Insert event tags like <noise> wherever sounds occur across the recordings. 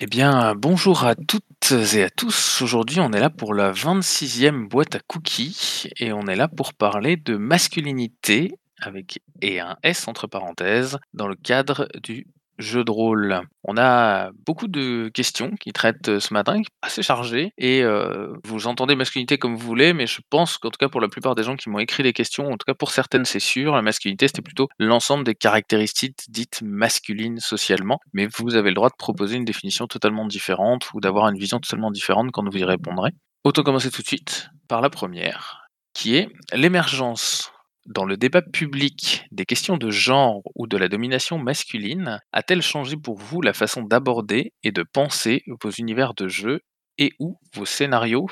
Eh bien, bonjour à toutes et à tous. Aujourd'hui, on est là pour la 26e boîte à cookies et on est là pour parler de masculinité avec un S entre parenthèses dans le cadre du jeu de rôle. On a beaucoup de questions qui traitent euh, ce matin, assez chargées, et euh, vous entendez masculinité comme vous voulez, mais je pense qu'en tout cas pour la plupart des gens qui m'ont écrit les questions, en tout cas pour certaines c'est sûr, la masculinité c'était plutôt l'ensemble des caractéristiques dites masculines socialement, mais vous avez le droit de proposer une définition totalement différente ou d'avoir une vision totalement différente quand vous y répondrez. Autant commencer tout de suite par la première, qui est l'émergence dans le débat public des questions de genre ou de la domination masculine a-t-elle changé pour vous la façon d'aborder et de penser vos univers de jeu et ou vos scénarios?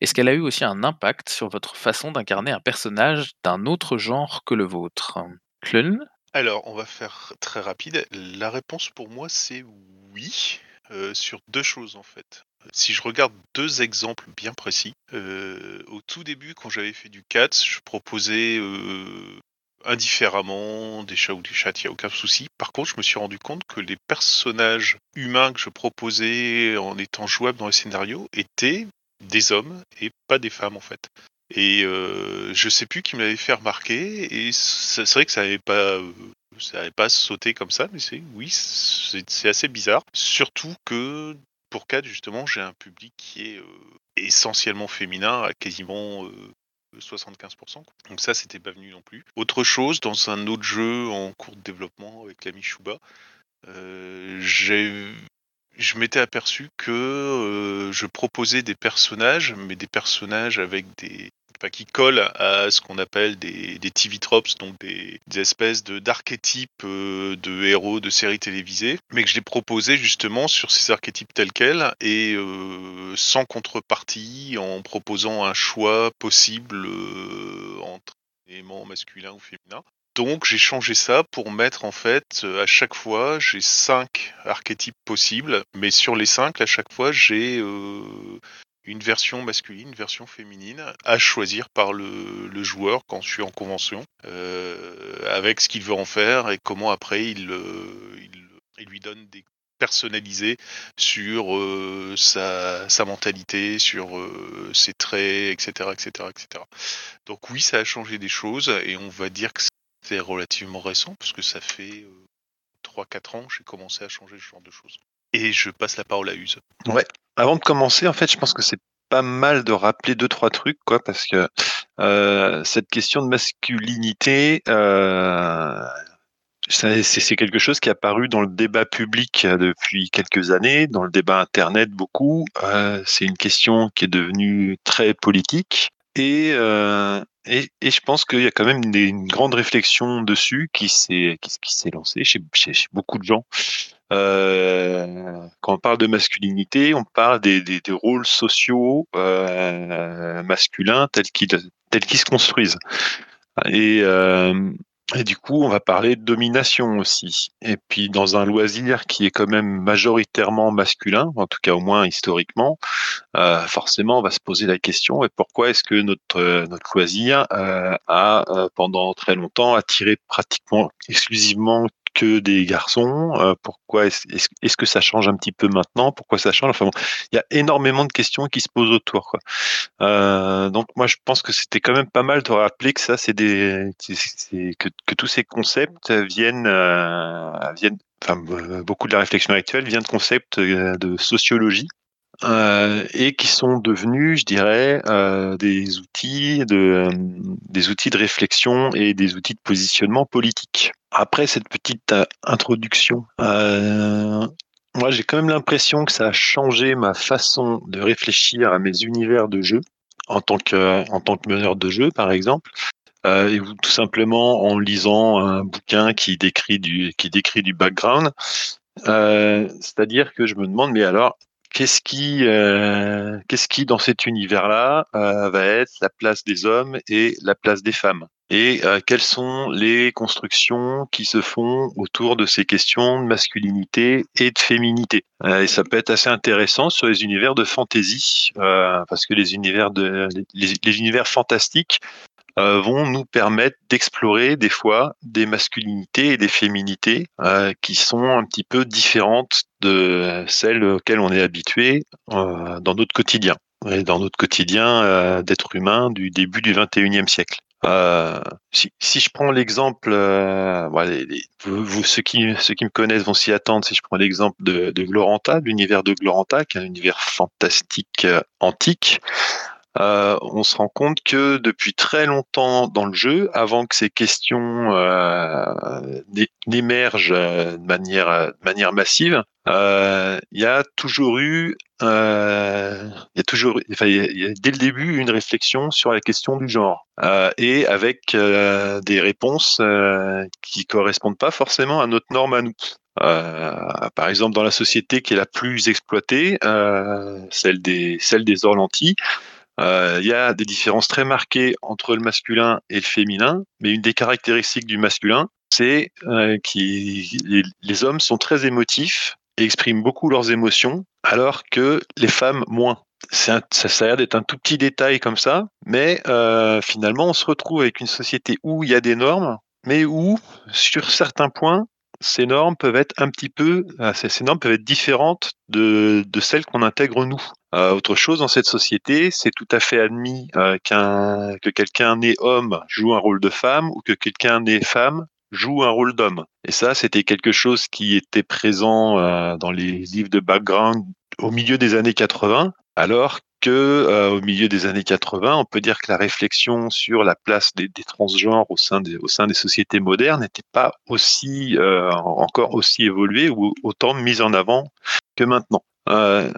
Est-ce qu'elle a eu aussi un impact sur votre façon d'incarner un personnage d'un autre genre que le vôtre? Clun Alors, on va faire très rapide. La réponse pour moi, c'est oui, euh, sur deux choses en fait. Si je regarde deux exemples bien précis, euh, au tout début, quand j'avais fait du CATS, je proposais euh, indifféremment des chats ou des chats, il n'y a aucun souci. Par contre, je me suis rendu compte que les personnages humains que je proposais en étant jouables dans les scénarios étaient des hommes et pas des femmes en fait. Et euh, je sais plus qui me l'avait fait remarquer, et c'est vrai que ça n'avait pas, ça avait pas sauté comme ça, mais c'est oui, c'est assez bizarre. Surtout que pour 4, justement, j'ai un public qui est essentiellement féminin, à quasiment 75%. Euh, Donc ça, c'était pas venu non plus. Autre chose, dans un autre jeu en cours de développement avec l'ami Shuba, je m'étais aperçu que je proposais des personnages, mais des personnages avec des, qui collent à ce qu'on appelle des, TV tropes, donc des, espèces d'archétypes euh, de héros de séries télévisées, mais que je l'ai proposé justement sur ces archétypes tels quels et euh, sans contrepartie, en proposant un choix possible euh, entre éléments masculins ou féminins. Donc j'ai changé ça pour mettre en fait à chaque fois j'ai cinq archétypes possibles, mais sur les cinq à chaque fois j'ai une version masculine, une version féminine, à choisir par le, joueur quand je suis en convention, euh, avec ce qu'il veut en faire et comment après il, il, lui donne des personnalisés sur euh, sa, mentalité, sur euh, ses traits, etc., etc., etc. Donc oui, ça a changé des choses et on va dire que c'est relativement récent parce que ça fait 3-4 ans que j'ai commencé à changer ce genre de choses. Et je passe la parole à Use. Ouais. Avant de commencer, en fait, je pense que c'est pas mal de rappeler deux trois trucs, quoi, parce que euh, cette question de masculinité, euh, c'est quelque chose qui est apparu dans le débat public depuis quelques années, dans le débat internet beaucoup. Euh, c'est une question qui est devenue très politique et et, et, je pense qu'il y a quand même une, grande réflexion dessus qui s'est qui, lancée chez, chez, beaucoup de gens. Euh, quand on parle de masculinité, on parle des, des, rôles sociaux euh, masculins tels qu'ils se construisent. Et, euh, et du coup, on va parler de domination aussi. Et puis, dans un loisir qui est quand même majoritairement masculin, en tout cas au moins historiquement, forcément, on va se poser la question pourquoi est-ce que notre notre loisir a pendant très longtemps attiré pratiquement exclusivement que des garçons euh, Pourquoi est-ce est que ça change un petit peu maintenant? Pourquoi ça change? Enfin bon, il y a énormément de questions qui se posent autour. Euh, donc moi, je pense que c'était quand même pas mal de rappeler que ça, c'est des, que, tous ces concepts viennent, euh, viennent, enfin beaucoup de la réflexion actuelle vient de concepts de sociologie. Et qui sont devenus, je dirais, des outils de des outils de réflexion et des outils de positionnement politique. Après cette petite euh, introduction, euh, moi j'ai quand même l'impression que ça a changé ma façon de réfléchir à mes univers de jeu en tant que en tant que meneur de jeu, par exemple. Euh, et tout simplement en lisant un bouquin qui décrit du qui décrit du background, c'est-à-dire que je me demande mais alors qu'est-ce qui, euh, qu'est-ce qui dans cet univers-là euh, va être la place des hommes et la place des femmes? Et euh, quelles sont les constructions qui se font autour de ces questions de masculinité et de féminité? et ça peut être assez intéressant sur les univers de fantasy, parce que les univers de les, univers fantastiques vont nous permettre d'explorer des fois des masculinités et des féminités qui sont un petit peu différentes de celles auxquelles on est habitué dans notre quotidien et dans notre quotidien d'être humain du début du 21e siècle. Euh, si, je prends l'exemple, euh, vous, ceux, qui, ceux qui me connaissent vont s'y attendre, si je prends l'exemple de, de Gloranta, l'univers de Gloranta, qui est un univers fantastique euh, antique, euh, on se rend compte que depuis très longtemps dans le jeu, avant que ces questions euh, n'émergent de manière, de manière massive, euh, il y a toujours eu, euh, il toujours, enfin, dès le début une réflexion sur la question du genre euh, et avec des réponses qui correspondent pas forcément à notre norme à nous. par exemple, dans la société qui est la plus exploitée, celle des celle des Orlantis, il y a des différences très marquées entre le masculin et le féminin, mais une des caractéristiques du masculin, c'est euh, que les, hommes sont très émotifs expriment beaucoup leurs émotions, alors que les femmes moins. Ça, a l'air d'être un tout petit détail comme ça, mais euh, finalement, on se retrouve avec une société où il y a des normes, mais où, sur certains points, ces normes peuvent être un petit peu, euh, ces normes peuvent être différentes de celles qu'on intègre nous. Euh, autre chose dans cette société, c'est tout à fait admis euh, qu'un que quelqu'un né homme joue un rôle de femme ou que quelqu'un né femme joue un rôle d'homme. Et ça, c'était quelque chose qui était présent euh, dans les livres de background au milieu des années 80, alors que euh, au milieu des années 80, on peut dire que la réflexion sur la place des, des transgenres au sein des, au sein des sociétés modernes n'était pas aussi euh, encore aussi évoluée ou autant mise en avant que maintenant. Euh,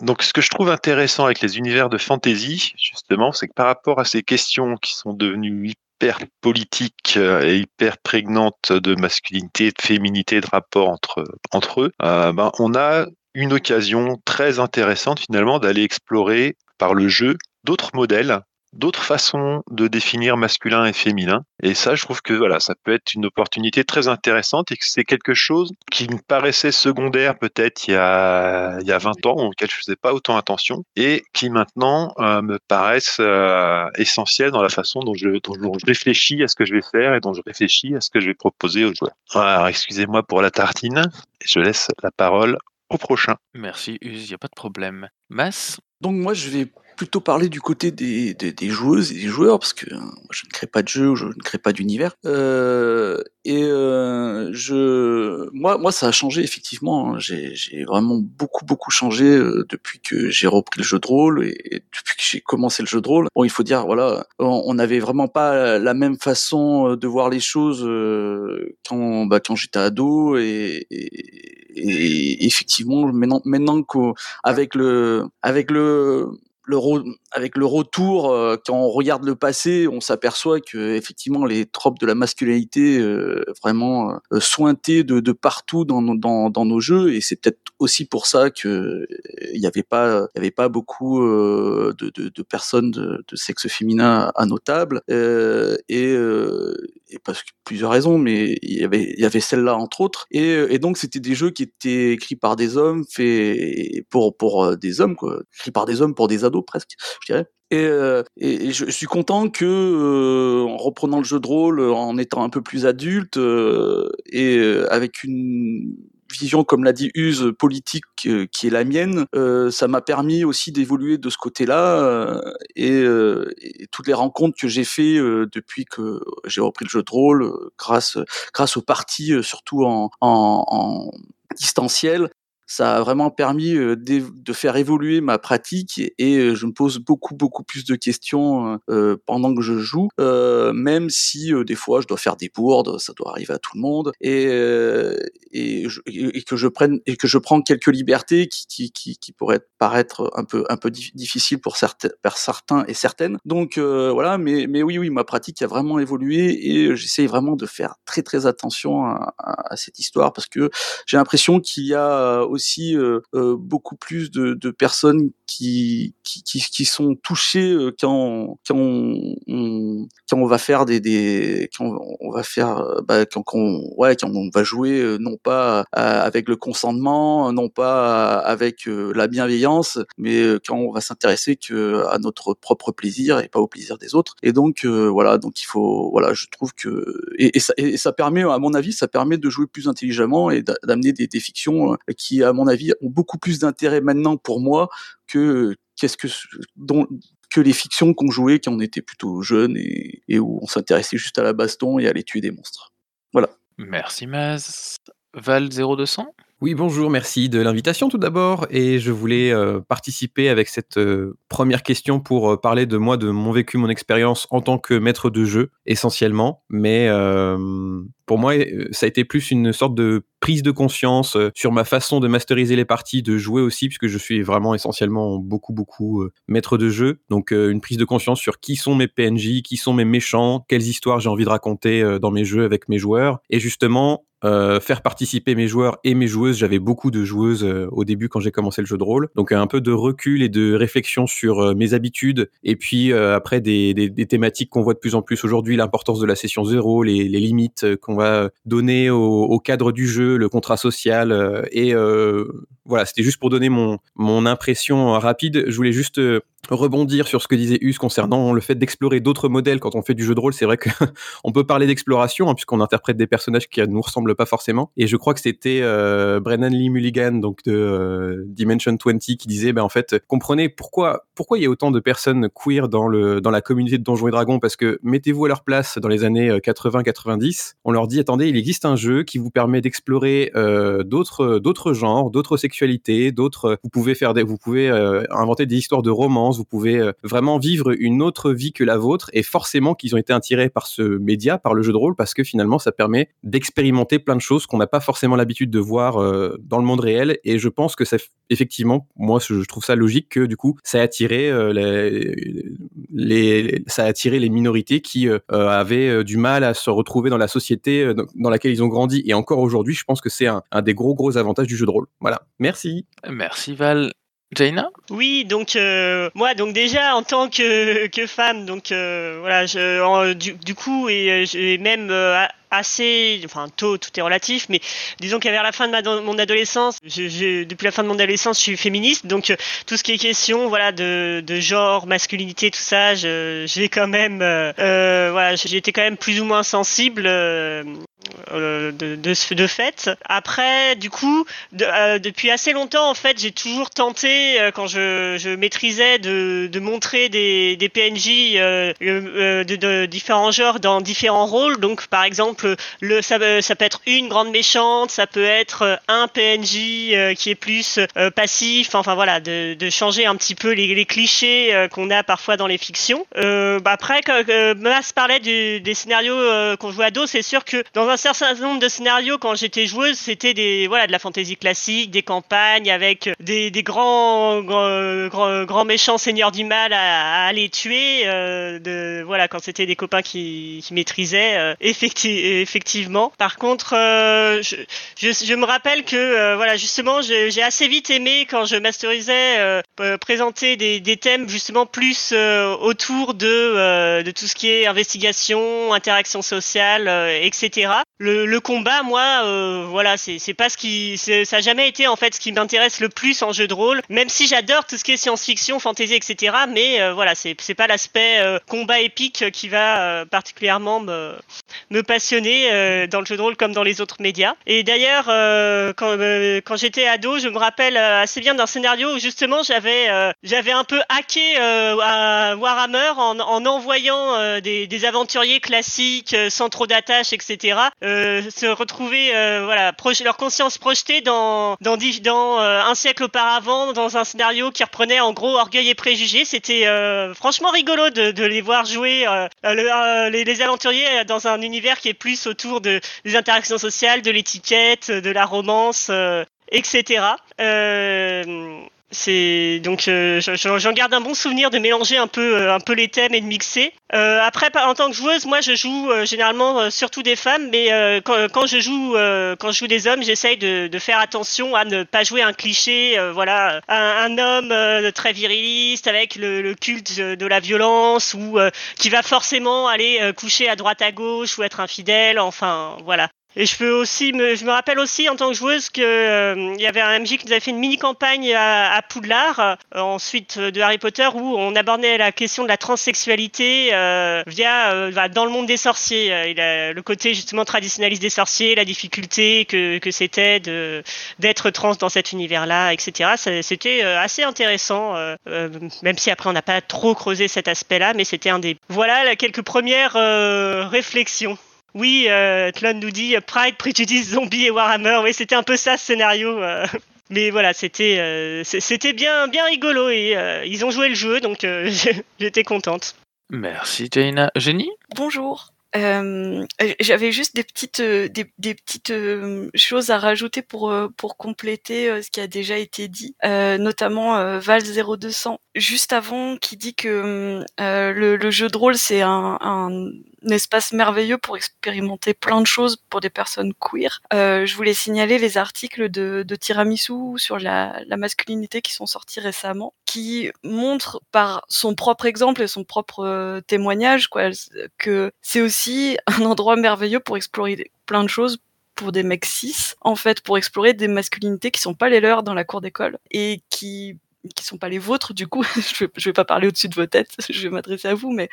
donc, ce que je trouve intéressant avec les univers de fantasy, justement, c'est que par rapport à ces questions qui sont devenues hyper politique euh, et hyper prégnante de masculinité, de féminité, de rapport entre, entre eux, euh, ben, on a une occasion très intéressante finalement d'aller explorer par le jeu d'autres modèles d'autres façons de définir masculin et féminin. Et ça, je trouve que voilà, ça peut être une opportunité très intéressante et que c'est quelque chose qui me paraissait secondaire peut-être il y a il y a 20 ans auquel je faisais pas autant attention et qui maintenant euh, me paraissent euh, essentiels dans la façon dont je, dont je réfléchis à ce que je vais faire et dont je réfléchis à ce que je vais proposer aux joueurs. Alors, excusez-moi pour la tartine. Je laisse la parole au prochain. Merci Uz, il n'y a pas de problème. Mas? Donc moi je vais plutôt parler du côté des, des, des, joueuses et des joueurs, parce que hein, je ne crée pas de jeu, je ne crée pas d'univers. Euh, et euh, je, moi, moi, ça a changé effectivement. Hein. J'ai, vraiment beaucoup, beaucoup changé euh, depuis que j'ai repris le jeu de rôle et, depuis que j'ai commencé le jeu de rôle. Bon, il faut dire, voilà, on n'avait vraiment pas la même façon de voir les choses euh, quand, bah, quand j'étais ado et, et, et effectivement, maintenant, maintenant qu'avec le, avec le avec le retour, euh, quand on regarde le passé, on s'aperçoit que effectivement les tropes de la masculinité euh, vraiment euh, sointées de, partout dans, nos jeux, et c'est peut-être aussi pour ça que il n'y avait pas, beaucoup de, personnes de, sexe féminin à nos tables, et, parce que plusieurs raisons, mais il y avait, celle-là entre autres, et, donc c'était des jeux qui étaient écrits par des hommes, faits pour des hommes écrits par des hommes pour des ados presque, je dirais. Et, euh, et, je suis content que, euh, en reprenant le jeu de rôle, en étant un peu plus adulte euh, et avec une vision, comme l'a dit Use, politique qui est la mienne, ça m'a permis aussi d'évoluer de ce côté-là et, toutes les rencontres que j'ai fait depuis que j'ai repris le jeu de rôle, grâce grâce aux parties, surtout en distanciel, ça a vraiment permis de faire évoluer ma pratique et je me pose beaucoup beaucoup plus de questions pendant que je joue, même si des fois je dois faire des bourdes, ça doit arriver à tout le monde et que je prenne et que je prends quelques libertés qui pourraient paraître un peu un peu difficiles pour certains pour certains et certaines. Donc voilà, mais mais oui oui ma pratique a vraiment évolué et j'essaye vraiment de faire très très attention à, à, à cette histoire parce que j'ai l'impression qu'il y a aussi aussi beaucoup plus de, personnes qui, qui, qui, sont touchées quand, quand, on, quand on va faire des, des quand on va faire bah, quand, quand, on, ouais, quand on va jouer non pas avec le consentement, non pas avec la bienveillance, mais quand on va s'intéresser que à notre propre plaisir et pas au plaisir des autres. Et donc voilà, donc il faut voilà, je trouve que et, et, ça, et ça permet à mon avis, ça permet de jouer plus intelligemment et d'amener des, des fictions qui à mon avis ont beaucoup plus d'intérêt maintenant pour moi que qu'est-ce que dont, que les fictions qu'on jouait quand on était plutôt jeune et, et où on s'intéressait juste à la baston et à aller tuer des monstres. Voilà. Merci Maz. Val 0200 oui, bonjour, merci de l'invitation tout d'abord. Et je voulais euh, participer avec cette euh, première question pour euh, parler de moi, de mon vécu, mon expérience en tant que maître de jeu, essentiellement. Mais pour moi, ça a été plus une sorte de prise de conscience sur ma façon de masteriser les parties, de jouer aussi, puisque je suis vraiment essentiellement beaucoup, beaucoup maître de jeu. Donc une prise de conscience sur qui sont mes PNJ, qui sont mes méchants, quelles histoires j'ai envie de raconter dans mes jeux avec mes joueurs. Et justement, euh, faire participer mes joueurs et mes joueuses. J'avais beaucoup de joueuses euh, au début quand j'ai commencé le jeu de rôle. Donc un peu de recul et de réflexion sur euh, mes habitudes. Et puis après des, des, des thématiques qu'on voit de plus en plus aujourd'hui, l'importance de la session zéro, les, les limites qu'on va donner au, au, cadre du jeu, le contrat social. et voilà, c'était juste pour donner mon, mon impression rapide. Je voulais juste rebondir sur ce que disait Us concernant le fait d'explorer d'autres modèles quand on fait du jeu de rôle. C'est vrai qu'on <laughs> peut parler d'exploration hein, puisqu'on interprète des personnages qui ne nous ressemblent pas forcément. Et je crois que c'était euh, Brennan Lee Mulligan, donc de euh, Dimension 20, qui disait, ben en fait, comprenez pourquoi pourquoi il y a autant de personnes queer dans le dans la communauté de Donjons et Dragons parce que mettez-vous à leur place dans les années 80-90, euh, on leur dit attendez, il existe un jeu qui vous permet d'explorer d'autres d'autres genres, d'autres sexualités, d'autres vous pouvez faire des vous pouvez inventer des histoires de romance vous pouvez euh, vraiment vivre une autre vie que la vôtre et forcément qu'ils ont été attirés par ce média, par le jeu de rôle, parce que finalement ça permet d'expérimenter plein de choses qu'on n'a pas forcément l'habitude de voir euh, dans le monde réel et je pense que ça effectivement, moi je trouve ça logique que du coup ça a attiré euh, les, ça a attiré les minorités qui avaient du mal à se retrouver dans la société dans laquelle ils ont grandi et encore aujourd'hui je pense que c'est un des gros gros avantages du jeu de rôle. Voilà, merci. Merci Val. Jaina Oui, donc euh, moi, donc déjà en tant que, que femme, donc euh, voilà, je, du, du, coup et, et même euh, assez, enfin tôt, tout est relatif, mais disons qu'à vers la fin de ma, mon adolescence, je, depuis la fin de mon adolescence, je suis féministe, donc euh, tout ce qui est question, voilà, de, de genre, masculinité, tout ça, j'ai quand même, euh, euh, voilà, été quand même plus ou moins sensible. Euh, de, fait. Après, du coup, euh, depuis assez longtemps, en fait, j'ai toujours tenté, euh, quand je, maîtrisais, de, montrer des, PNJ de, différents genres dans différents rôles. Donc, par exemple, le ça, peut être une grande méchante, ça peut être un PNJ qui est plus passif. Enfin voilà, de, changer un petit peu les, clichés qu'on a parfois dans les fictions. Bah après, quand Mas parlait des scénarios qu'on jouait à dos, c'est sûr que dans un certain nombre de scénarios, quand j'étais joueuse, c'était des voilà de la fantaisie classique, des campagnes avec des, des grands, grands, grands méchants seigneurs du mal à, à aller tuer. de voilà quand c'était des copains qui, qui maîtrisaient effectivement effectivement. Par contre, euh, je, je, je, me rappelle que euh, voilà justement j'ai assez vite aimé quand je masterisais euh, présenter des, des, thèmes justement plus autour de, de tout ce qui est investigation, interaction sociale, etc. Le, combat, moi, voilà, c'est pas ce qui, ça a jamais été en fait ce qui m'intéresse le plus en jeu de rôle. Même si j'adore tout ce qui est science-fiction, fantasy, etc. Mais voilà, c'est pas l'aspect combat épique qui va particulièrement me, passionner euh, dans le jeu de rôle comme dans les autres médias. Et d'ailleurs, euh, quand, euh, j'étais ado, je me rappelle assez bien d'un scénario où justement j'avais j'avais un peu hacké à Warhammer en, en envoyant des, des, aventuriers classiques sans trop d'attaches, etc. se retrouver voilà leur conscience projetée dans dans, dans un siècle auparavant dans un scénario qui reprenait en gros orgueil et préjugés. C'était franchement rigolo de, les voir jouer les, aventuriers dans un univers qui est plus autour de, des interactions sociales, de l'étiquette, de la romance, euh, etc. Euh, C'est donc euh, je- je- j'en garde un bon souvenir de mélanger un peu euh, un peu les thèmes et de mixer. Euh, après en tant que joueuse, moi je joue euh, généralement euh, surtout des femmes, mais euh, quand, quand je joue quand je joue des hommes, j'essaye de, de faire attention à ne pas jouer un cliché. voilà, un, un homme très viriliste avec le, le culte de, la violence ou qui va forcément aller coucher à droite à gauche ou être infidèle. Enfin voilà. Et je peux aussi me, je me rappelle aussi en tant que joueuse que euh, il y avait un MJ qui nous avait fait une mini campagne à, à Poudlard, euh, ensuite euh, de Harry Potter, où on abordait la question de la transsexualité euh, via euh, bah, dans le monde des sorciers. Euh, le côté justement traditionnaliste des sorciers, la difficulté que, que c'était de d'être trans dans cet univers-là, etc. C'était assez intéressant, même si après on n'a pas trop creusé cet aspect-là, mais c'était un des voilà là, quelques premières réflexions. Oui, euh, Tlon nous dit euh, Pride, Prejudice, Zombie et Warhammer. Oui, c'était un peu ça ce scénario. euh. Mais voilà, c'était euh, c'était bien bien rigolo et euh, ils ont joué le jeu, donc euh, <laughs> j'étais contente. Merci Jaina. Génie Bonjour. Euh, J'avais juste des petites, des, des petites choses à rajouter pour, pour compléter ce qui a déjà été dit, euh, notamment euh, Val 0200, juste avant, qui dit que euh, le, le jeu de rôle, c'est un, un, espace merveilleux pour expérimenter plein de choses pour des personnes queer. Euh, je voulais signaler les articles de, de Tiramisu sur la, la masculinité qui sont sortis récemment, qui montrent par son propre exemple et son propre euh, témoignage quoi, que c'est aussi un endroit merveilleux pour explorer plein de choses pour des mecs cis, en fait, pour explorer des masculinités qui sont pas les leurs dans la cour d'école et qui qui sont pas les vôtres du coup <laughs> je vais, je vais pas parler au-dessus de vos têtes <laughs> je vais m'adresser à vous mais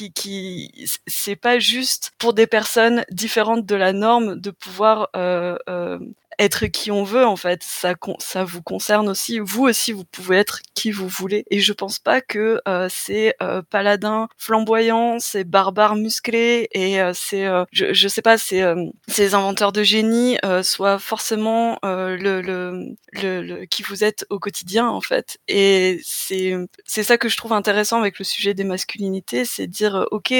qui qui c'est pas juste pour des personnes différentes de la norme de pouvoir euh, euh, être qui on veut en fait. Ça ça vous concerne aussi. Vous aussi vous pouvez être qui vous voulez. Et je pense pas que euh, c'est euh, paladin flamboyant c'est barbare musclé et euh, c'est euh, je, je sais pas c'est euh, ces inventeurs de génie euh, soient forcément le, le, le, le qui vous êtes au quotidien en fait. Et c'est c'est ça que je trouve intéressant avec le sujet des masculinités c'est dire ok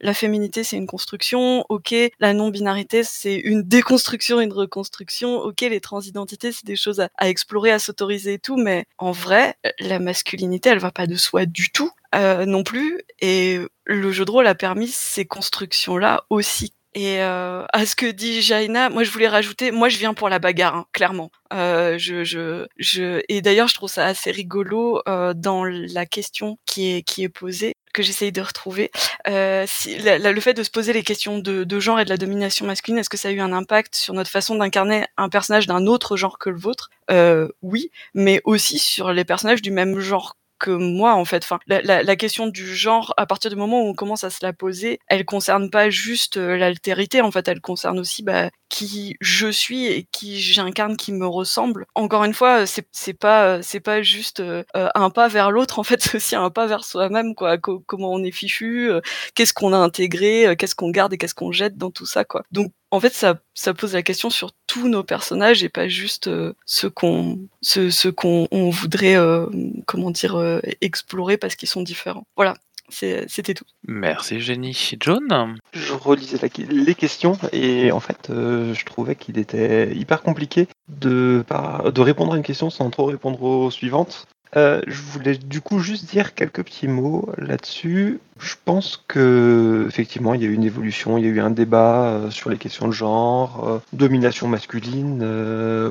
la féminité c'est une construction. Ok la non binarité c'est une déconstruction une reconstruction ok, les transidentités, c'est des choses à, explorer, à s'autoriser et tout, mais en vrai, la masculinité, elle va pas de soi du tout euh, non plus. Et le jeu de rôle a permis ces constructions-là aussi. Et euh, à ce que dit Jaina, moi je voulais rajouter, moi je viens pour la bagarre, hein, clairement. Euh, je, je, je, et d'ailleurs je trouve ça assez rigolo dans la question qui est qui est posée que j'essaye de retrouver. Euh, le fait de se poser les questions de, de, genre et de la domination masculine, est-ce que ça a eu un impact sur notre façon d'incarner un personnage d'un autre genre que le vôtre? Euh, Oui, mais aussi sur les personnages du même genre que moi en fait. Enfin, la, question du genre, à partir du moment où on commence à se la poser, elle concerne pas juste euh, l'altérité. En fait, elle concerne aussi bah, qui je suis et qui j'incarne, qui me ressemble. Encore une fois, c'est pas c'est pas juste euh, un pas vers l'autre. En fait, <laughs> c'est aussi un pas vers soi-même. Quoi. Co comment on est fichu, euh, qu'est-ce qu'on a intégré, qu'est-ce qu'on garde et qu'est-ce qu'on jette dans tout ça. Quoi. Donc en fait, ça, ça pose la question sur tous nos personnages et pas juste euh, ce qu'on ce, ce qu'on on voudrait euh, comment dire euh, explorer parce qu'ils sont différents. Voilà, c'était tout. Merci Jenny. John? Je relisais la, les questions et en fait, euh, je trouvais qu'il était hyper compliqué de, de répondre à une question sans trop répondre aux suivantes. Euh, je voulais du coup juste dire quelques petits mots là-dessus. Je pense que effectivement il y a eu une évolution, il y a eu un débat euh, sur les questions de genre, euh, domination masculine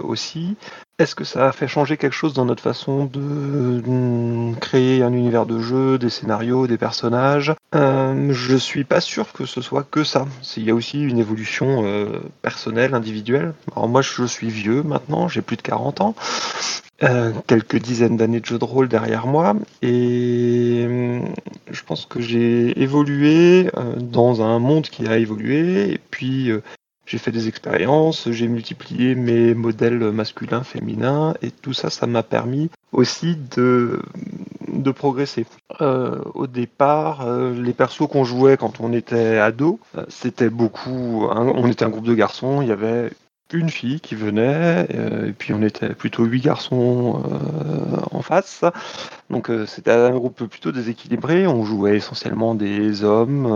aussi. Est-ce que ça a fait changer quelque chose dans notre façon de, de créer un univers de jeu, des scénarios, des personnages? Euh, Je suis pas sûr que ce soit que ça. Il y a aussi une évolution euh, personnelle, individuelle. Alors moi je suis vieux maintenant, j'ai plus de 40 ans. Euh, quelques dizaines d'années de jeu de rôle derrière moi et euh, je pense que j'ai évolué dans un monde qui a évolué et puis j'ai fait des expériences, j'ai multiplié mes modèles masculins, féminins et tout ça, ça m'a permis aussi de, de progresser. Euh, au départ, les persos qu'on jouait quand on était ado, c'était beaucoup, on était un groupe de garçons, il y avait une fille qui venait, euh, et puis on était plutôt huit garçons euh, en face. Donc euh, c'était un groupe plutôt déséquilibré. On jouait essentiellement des hommes.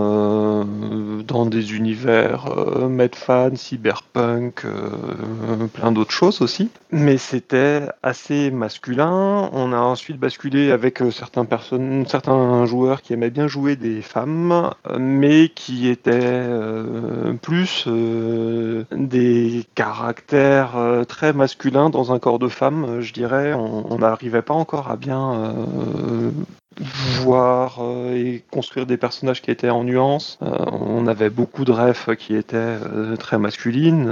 dans des univers euh, Medfan, cyberpunk, euh, plein d'autres choses aussi. Mais c'était assez masculin. On a ensuite basculé avec euh, certains, personnes, certains joueurs qui aimaient bien jouer des femmes, mais qui étaient plus des caractères très masculins dans un corps de femme, je dirais. On n'arrivait pas encore à bien voir euh, et construire des personnages qui étaient en nuances. Euh, on avait beaucoup de rêves qui étaient euh, très masculines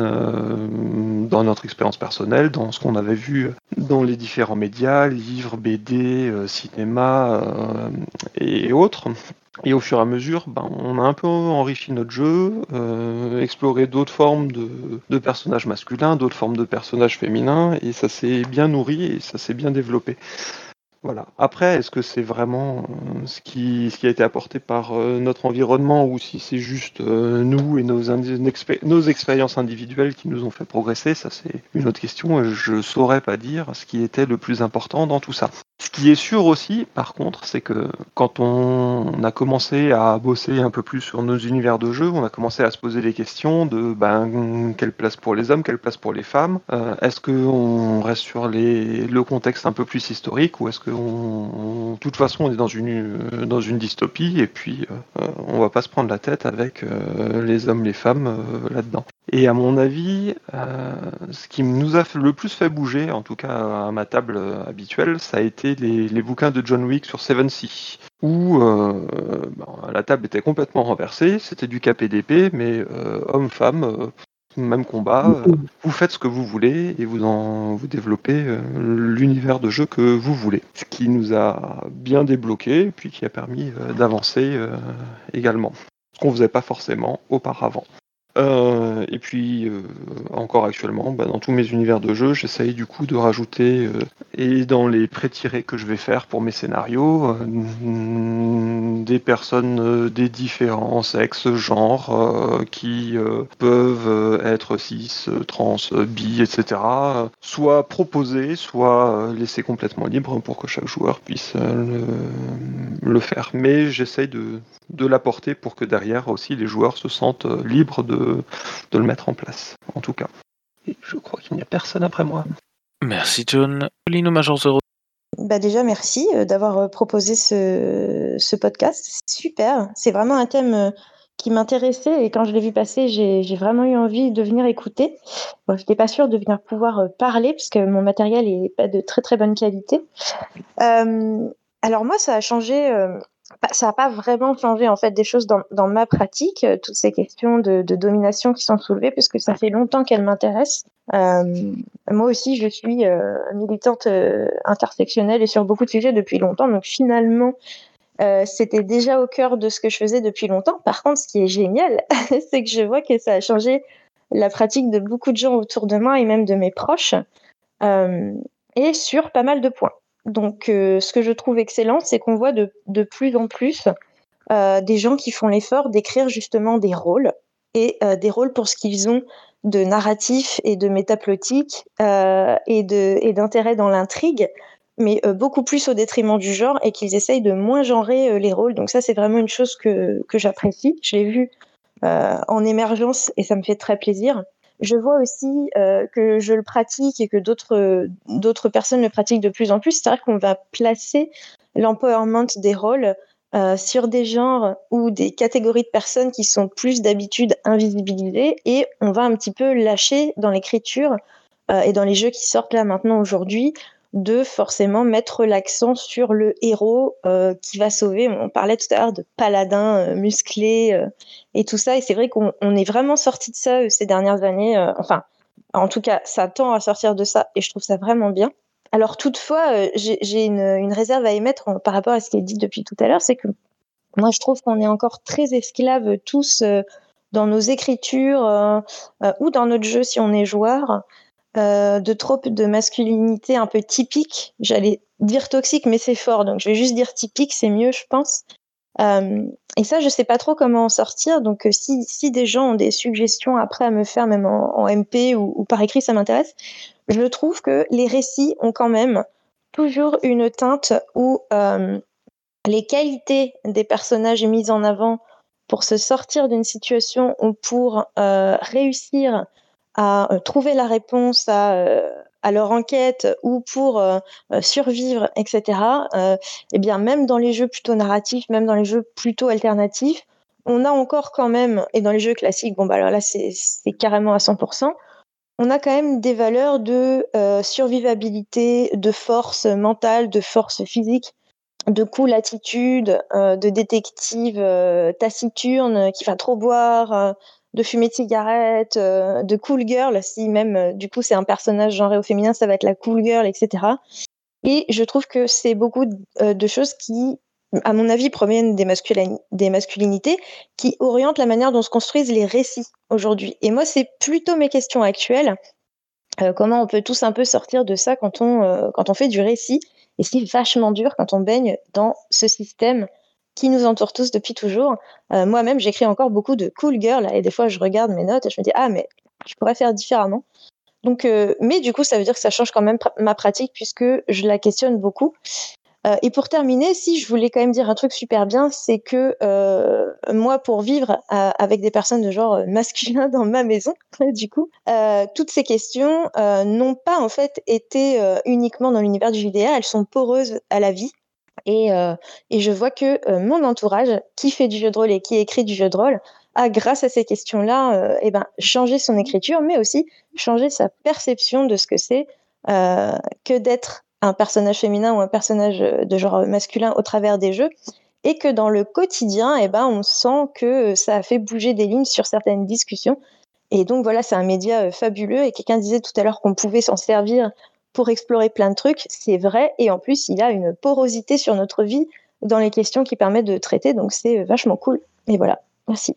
dans notre expérience personnelle, dans ce qu'on avait vu dans les différents médias, livres, BD, cinéma et autres. Et au fur et à mesure, ben, on a un peu enrichi notre jeu, exploré d'autres formes de, personnages masculins, d'autres formes de personnages féminins, et ça s'est bien nourri et ça s'est bien développé. Voilà. Après, est-ce que c'est vraiment euh, ce, qui, a été apporté par euh, notre environnement ou si c'est juste euh, nous et nos, nos expériences individuelles qui nous ont fait progresser? Ça, c'est une autre question. Je saurais pas dire ce qui était le plus important dans tout ça. Ce qui est sûr aussi, par contre, c'est que quand on a commencé à bosser un peu plus sur nos univers de jeu, on a commencé à se poser des questions de ben, quelle place pour les hommes, quelle place pour les femmes. est-ce qu'on reste sur le contexte un peu plus historique ou est-ce que de toute façon, on est dans une, euh, dystopie et puis euh, on va pas se prendre la tête avec euh, les hommes, les femmes là-dedans. Et à mon avis, ce qui nous a le plus fait bouger, en tout cas à ma table habituelle, ça a été les, bouquins de John Wick sur Seven Sea où la table était complètement renversée, c'était du KPDP, mais homme-femme, même combat, euh, vous faites ce que vous voulez et vous en vous développez euh, l'univers de jeu que vous voulez. Ce qui nous a bien débloqué puis qui a permis euh, d'avancer également. Ce qu'on faisait pas forcément auparavant. Euh, et puis euh, encore actuellement, bah, dans tous mes univers de jeu, j'essaye du coup de rajouter euh, et dans les pré-tirés que je vais faire pour mes scénarios, des personnes des différents sexes, genres, qui peuvent être cis, trans, bi, etc. Soit proposés, soit laissés complètement libres pour que chaque joueur puisse le, le faire. Mais j'essaye de, de l'apporter pour que derrière aussi les joueurs se sentent libres de de, le mettre en place, en tout cas. Et je crois qu'il n'y a personne après moi. Merci John. Lino Major Zero. Bah déjà, merci euh, d'avoir euh, proposé ce, ce podcast. C'est super. C'est vraiment un thème euh, qui m'intéressait et quand je l'ai vu passer, j'ai vraiment eu envie de venir écouter. Bon, je n'étais pas sûre de venir pouvoir parler parce que mon matériel n'est pas de très très bonne qualité. alors moi, ça a changé ça n'a pas vraiment changé en fait des choses dans, ma pratique, euh, toutes ces questions de, domination qui sont soulevées, puisque ça fait longtemps qu'elles m'intéressent. Euh, moi aussi, je suis euh, militante intersectionnelle et sur beaucoup de sujets depuis longtemps, donc finalement, c'était déjà au cœur de ce que je faisais depuis longtemps. Par contre, ce qui est génial, <laughs> c'est que je vois que ça a changé la pratique de beaucoup de gens autour de moi et même de mes proches, et sur pas mal de points. Donc, euh, ce que je trouve excellent, c'est qu'on voit de, plus en plus euh, des gens qui font l'effort d'écrire justement des rôles et euh, des rôles pour ce qu'ils ont de narratif et de métaplotique et d'intérêt dans l'intrigue, mais beaucoup plus au détriment du genre et qu'ils essayent de moins genrer les rôles. Donc ça, c'est vraiment une chose que j'apprécie. Je l'ai vu en émergence et ça me fait très plaisir je vois aussi euh, que je le pratique et que d'autres d'autres personnes le pratiquent de plus en plus. C'est-à-dire qu'on va placer l'empowerment des rôles euh, sur des genres ou des catégories de personnes qui sont plus d'habitude invisibilisées et on va un petit peu lâcher dans l'écriture euh, et dans les jeux qui sortent là maintenant aujourd'hui de forcément mettre l'accent sur le héros euh, qui va sauver. On parlait tout à l'heure de paladin euh, musclé euh, et tout ça. Et c'est vrai qu'on est vraiment sorti de ça ces dernières années. enfin, en tout cas, ça tend à sortir de ça et je trouve ça vraiment bien. Alors toutefois, j'ai une, réserve à émettre par rapport à ce qui est dit depuis tout à l'heure, c'est que moi je trouve qu'on est encore très esclaves tous dans nos écritures ou dans notre jeu si on est joueur. Euh, de tropes de masculinité un peu typiques. J'allais dire toxique, mais c'est fort, donc je vais juste dire typique, c'est mieux, je pense. Euh, et ça, je sais pas trop comment en sortir. Donc, euh, si, si des gens ont des suggestions après à me faire, même en, MP ou, par écrit, ça m'intéresse. Je trouve que les récits ont quand même toujours une teinte où les qualités des personnages mises en avant pour se sortir d'une situation ou pour réussir à euh, trouver la réponse à, euh, à leur enquête ou pour euh, survivre, etc., eh bien, même dans les jeux plutôt narratifs, même dans les jeux plutôt alternatifs, on a encore quand même, et dans les jeux classiques, bon, bah alors là, c'est carrément à 100%, on a quand même des valeurs de survivabilité, de force mentale, de force physique, de cool attitude, de détective taciturne qui va trop boire, de fumer de cigarettes, euh, de cool girl, si même euh, du coup c'est un personnage genré au féminin, ça va être la cool girl, etc. Et je trouve que c'est beaucoup de, euh, de choses qui, à mon avis, proviennent des, des masculinités qui orientent la manière dont se construisent les récits aujourd'hui. Et moi, c'est plutôt mes questions actuelles. Euh, comment on peut tous un peu sortir de ça quand on, quand on fait du récit Et c'est vachement dur quand on baigne dans ce système qui nous entoure tous depuis toujours. Euh, Moi-même, j'écris encore beaucoup de cool girl et des fois, je regarde mes notes et je me dis ah mais je pourrais faire différemment. Donc, euh, mais du coup, ça veut dire que ça change quand même ma pratique puisque je la questionne beaucoup. Euh, et pour terminer, si je voulais quand même dire un truc super bien, c'est que moi, pour vivre avec des personnes de genre masculin dans ma maison, <laughs> du coup, toutes ces questions n'ont pas en fait été uniquement dans l'univers du JDR, elles sont poreuses à la vie. Et, euh, et je vois que euh, mon entourage, qui fait du jeu de rôle et qui écrit du jeu de rôle, a, grâce à ces questions-là, euh, eh ben, changé son écriture, mais aussi changé sa perception de ce que c'est que d'être un personnage féminin ou un personnage de genre masculin au travers des jeux. Et que dans le quotidien, eh ben, on sent que ça a fait bouger des lignes sur certaines discussions. Et donc voilà, c'est un média fabuleux. Et quelqu'un disait tout à l'heure qu'on pouvait s'en servir pour explorer plein de trucs. C'est vrai. Et en plus, il a une porosité sur notre vie dans les questions qui permettent de traiter. Donc c'est vachement cool. Et voilà. Merci.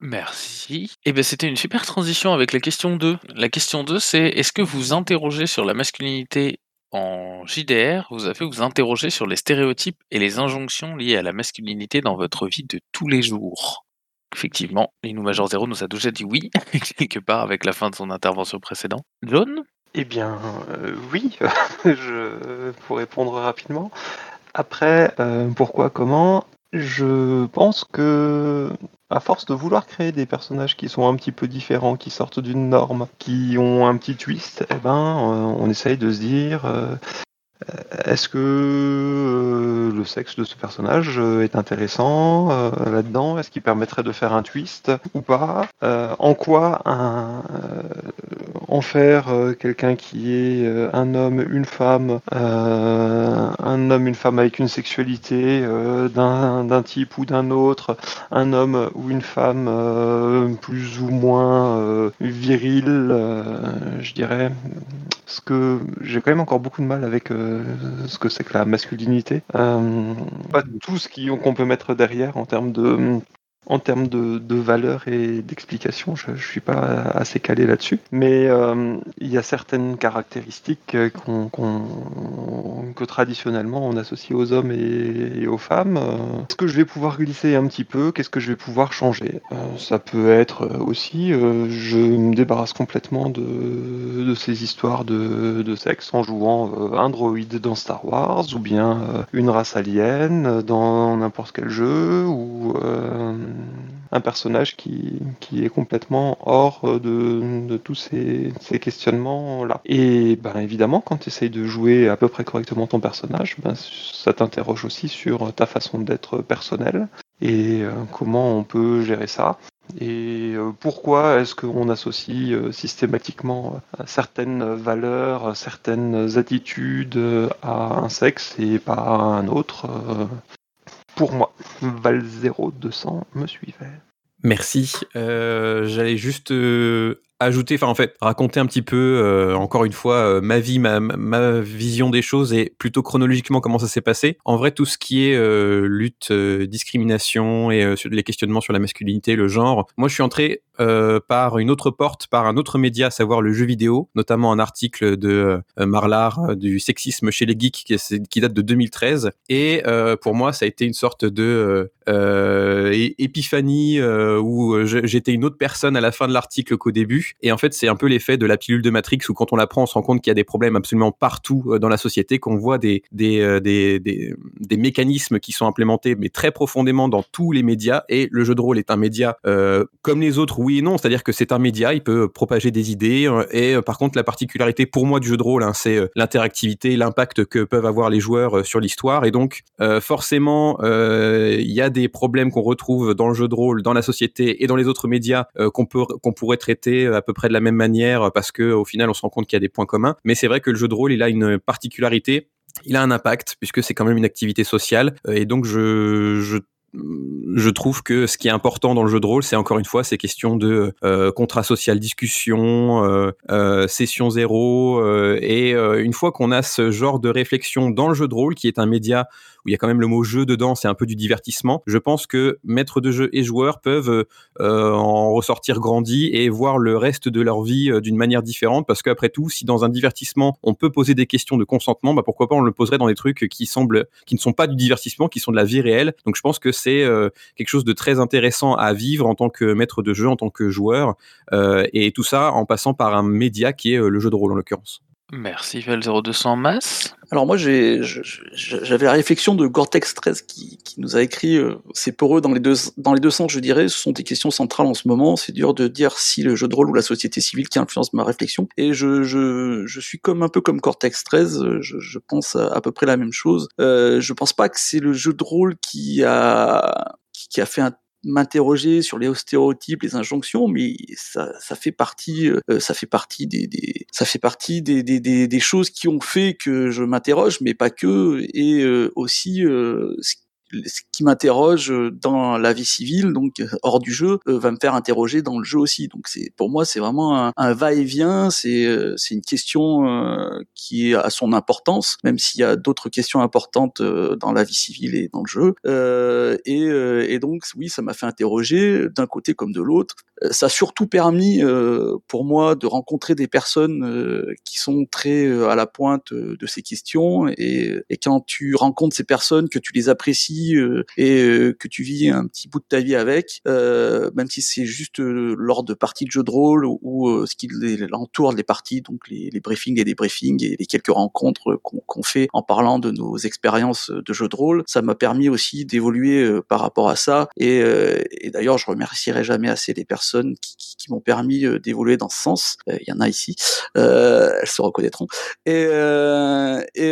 Merci. Et ben c'était une super transition avec la question 2. La question 2, c'est est-ce que vous interrogez sur la masculinité en JDR Vous avez vous interrogez sur les stéréotypes et les injonctions liées à la masculinité dans votre vie de tous les jours? Effectivement, Linou Major Zero nous a déjà dit oui, <laughs> quelque part avec la fin de son intervention précédente. John? Eh bien, euh, oui, <laughs> je, pour répondre rapidement. Après, euh, pourquoi, comment Je pense que, à force de vouloir créer des personnages qui sont un petit peu différents, qui sortent d'une norme, qui ont un petit twist, eh ben, euh, on essaye de se dire. Euh, est-ce que euh, le sexe de ce personnage euh, est intéressant là-dedans? Est-ce qu'il permettrait de faire un twist ou pas? En quoi en faire quelqu'un qui est un homme, une femme, un homme, une femme avec une sexualité d'un type ou d'un autre, un homme ou une femme plus ou moins viril, euh, je dirais. Ce que j'ai quand même encore beaucoup de mal avec ce que c'est que la masculinité. Euh, pas tout ce qu'on peut mettre derrière en termes de en termes de, de valeur et d'explication, je, je suis pas assez calé là-dessus. Mais euh, il y a certaines caractéristiques que traditionnellement on associe aux hommes et, aux femmes. Euh, Est-ce que je vais pouvoir glisser un petit peu? Qu'est-ce que je vais pouvoir changer? Euh, Ça peut être aussi, je me débarrasse complètement de, de ces histoires de, de sexe en jouant un droïde dans Star Wars ou bien une race alien dans n'importe quel jeu ou un personnage qui, est complètement hors euh, de, tous ces, questionnements-là. Et ben évidemment, quand tu essayes de jouer à peu près correctement ton personnage, ben, ça t'interroge aussi sur ta façon d'être personnelle et euh, comment on peut gérer ça. Et euh, pourquoi est-ce qu'on associe systématiquement certaines valeurs, certaines attitudes à un sexe et pas à un autre Pour moi, Val 0200 me suivait. Merci. Euh, J'allais juste euh, ajouter, enfin en fait, raconter un petit peu, euh, encore une fois, ma vie, ma, ma vision des choses et plutôt chronologiquement comment ça s'est passé. En vrai, tout ce qui est lutte, discrimination et les questionnements sur la masculinité, le genre, moi je suis entré euh, par une autre porte, par un autre média, à savoir le jeu vidéo, notamment un article de euh, Marlar euh, du sexisme chez les geeks qui, date de 2013. Et euh, pour moi, ça a été une sorte de épiphanie où j'étais une autre personne à la fin de l'article qu'au début. Et en fait, c'est un peu l'effet de la pilule de Matrix où quand on la prend, on se rend compte qu'il y a des problèmes absolument partout dans la société, qu'on voit des des, des, des, des, mécanismes qui sont implémentés, mais très profondément dans tous les médias. Et le jeu de rôle est un média comme les autres, oui et non. C'est-à-dire que c'est un média, il peut propager des idées. Et par contre, la particularité pour moi du jeu de rôle, hein, c'est l'interactivité, l'impact que peuvent avoir les joueurs sur l'histoire. Et donc, forcément, il y a des problèmes qu'on retrouve dans le jeu de rôle, dans la société et dans les autres médias qu'on peut qu'on pourrait traiter à peu près de la même manière parce que au final, on se rend compte qu'il y a des points communs. Mais c'est vrai que le jeu de rôle, il a une particularité il a un impact puisque c'est quand même une activité sociale et donc je je trouve que ce qui est important dans le jeu de rôle, c'est encore une fois ces questions de euh, contrat social, discussion, euh, euh, session zéro. Et une fois qu'on a ce genre de réflexion dans le jeu de rôle, qui est un média où il y a quand même le mot jeu dedans, c'est un peu du divertissement. Je pense que maître de jeu et joueurs peuvent euh, en ressortir grandis et voir le reste de leur vie euh, d'une manière différente, parce qu'après tout, si dans un divertissement on peut poser des questions de consentement, bah pourquoi pas on le poserait dans des trucs qui semblent, qui ne sont pas du divertissement, qui sont de la vie réelle. Donc je pense que c'est euh, quelque chose de très intéressant à vivre en tant que maître de jeu, en tant que joueur, euh, et tout ça en passant par un média qui est euh, le jeu de rôle en l'occurrence. Merci Val0200 Mass. Alors moi j'avais la réflexion de Gore-Tex 13 qui, qui nous a écrit euh, c'est poreux dans les deux dans les deux sens je dirais ce sont des questions centrales en ce moment. C'est dur de dire si le jeu de rôle ou la société civile qui influence ma réflexion. Et je je, je suis comme un peu comme Cortex 13 je, je pense à, à peu près la même chose. Euh, je pense pas que c'est le jeu de rôle qui a qui a fait un m'interroger sur les stéréotypes, les injonctions, mais ça, ça fait partie, euh, ça fait partie des, ça fait partie des, choses qui ont fait que je m'interroge, mais pas que, et euh, aussi euh, ce ce qui m'interroge dans la vie civile, donc hors du jeu, euh, va me faire interroger dans le jeu aussi. Donc c'est pour moi c'est vraiment un, un va-et-vient, c'est euh, c'est une question euh, qui a son importance, même s'il y a d'autres questions importantes dans la vie civile et dans le jeu. et, et donc oui, ça m'a fait interroger d'un côté comme de l'autre. Ça a surtout permis pour moi de rencontrer des personnes qui sont très à la pointe de ces questions et, et quand tu rencontres ces personnes, que tu les apprécies euh, et euh, que tu vis un petit bout de ta vie avec, euh, même si c'est juste lors de parties de jeux de rôle ou ce qui l'entoure les parties, donc les, les, briefings et débriefings et les quelques rencontres qu'on fait en parlant de nos expériences de jeux de rôle, ça m'a permis aussi d'évoluer par rapport à ça. Et, et d'ailleurs, je remercierai jamais assez les personnes qui, qui, qui m'ont permis d'évoluer dans ce sens. Il y en a ici, elles se reconnaîtront. Et, et,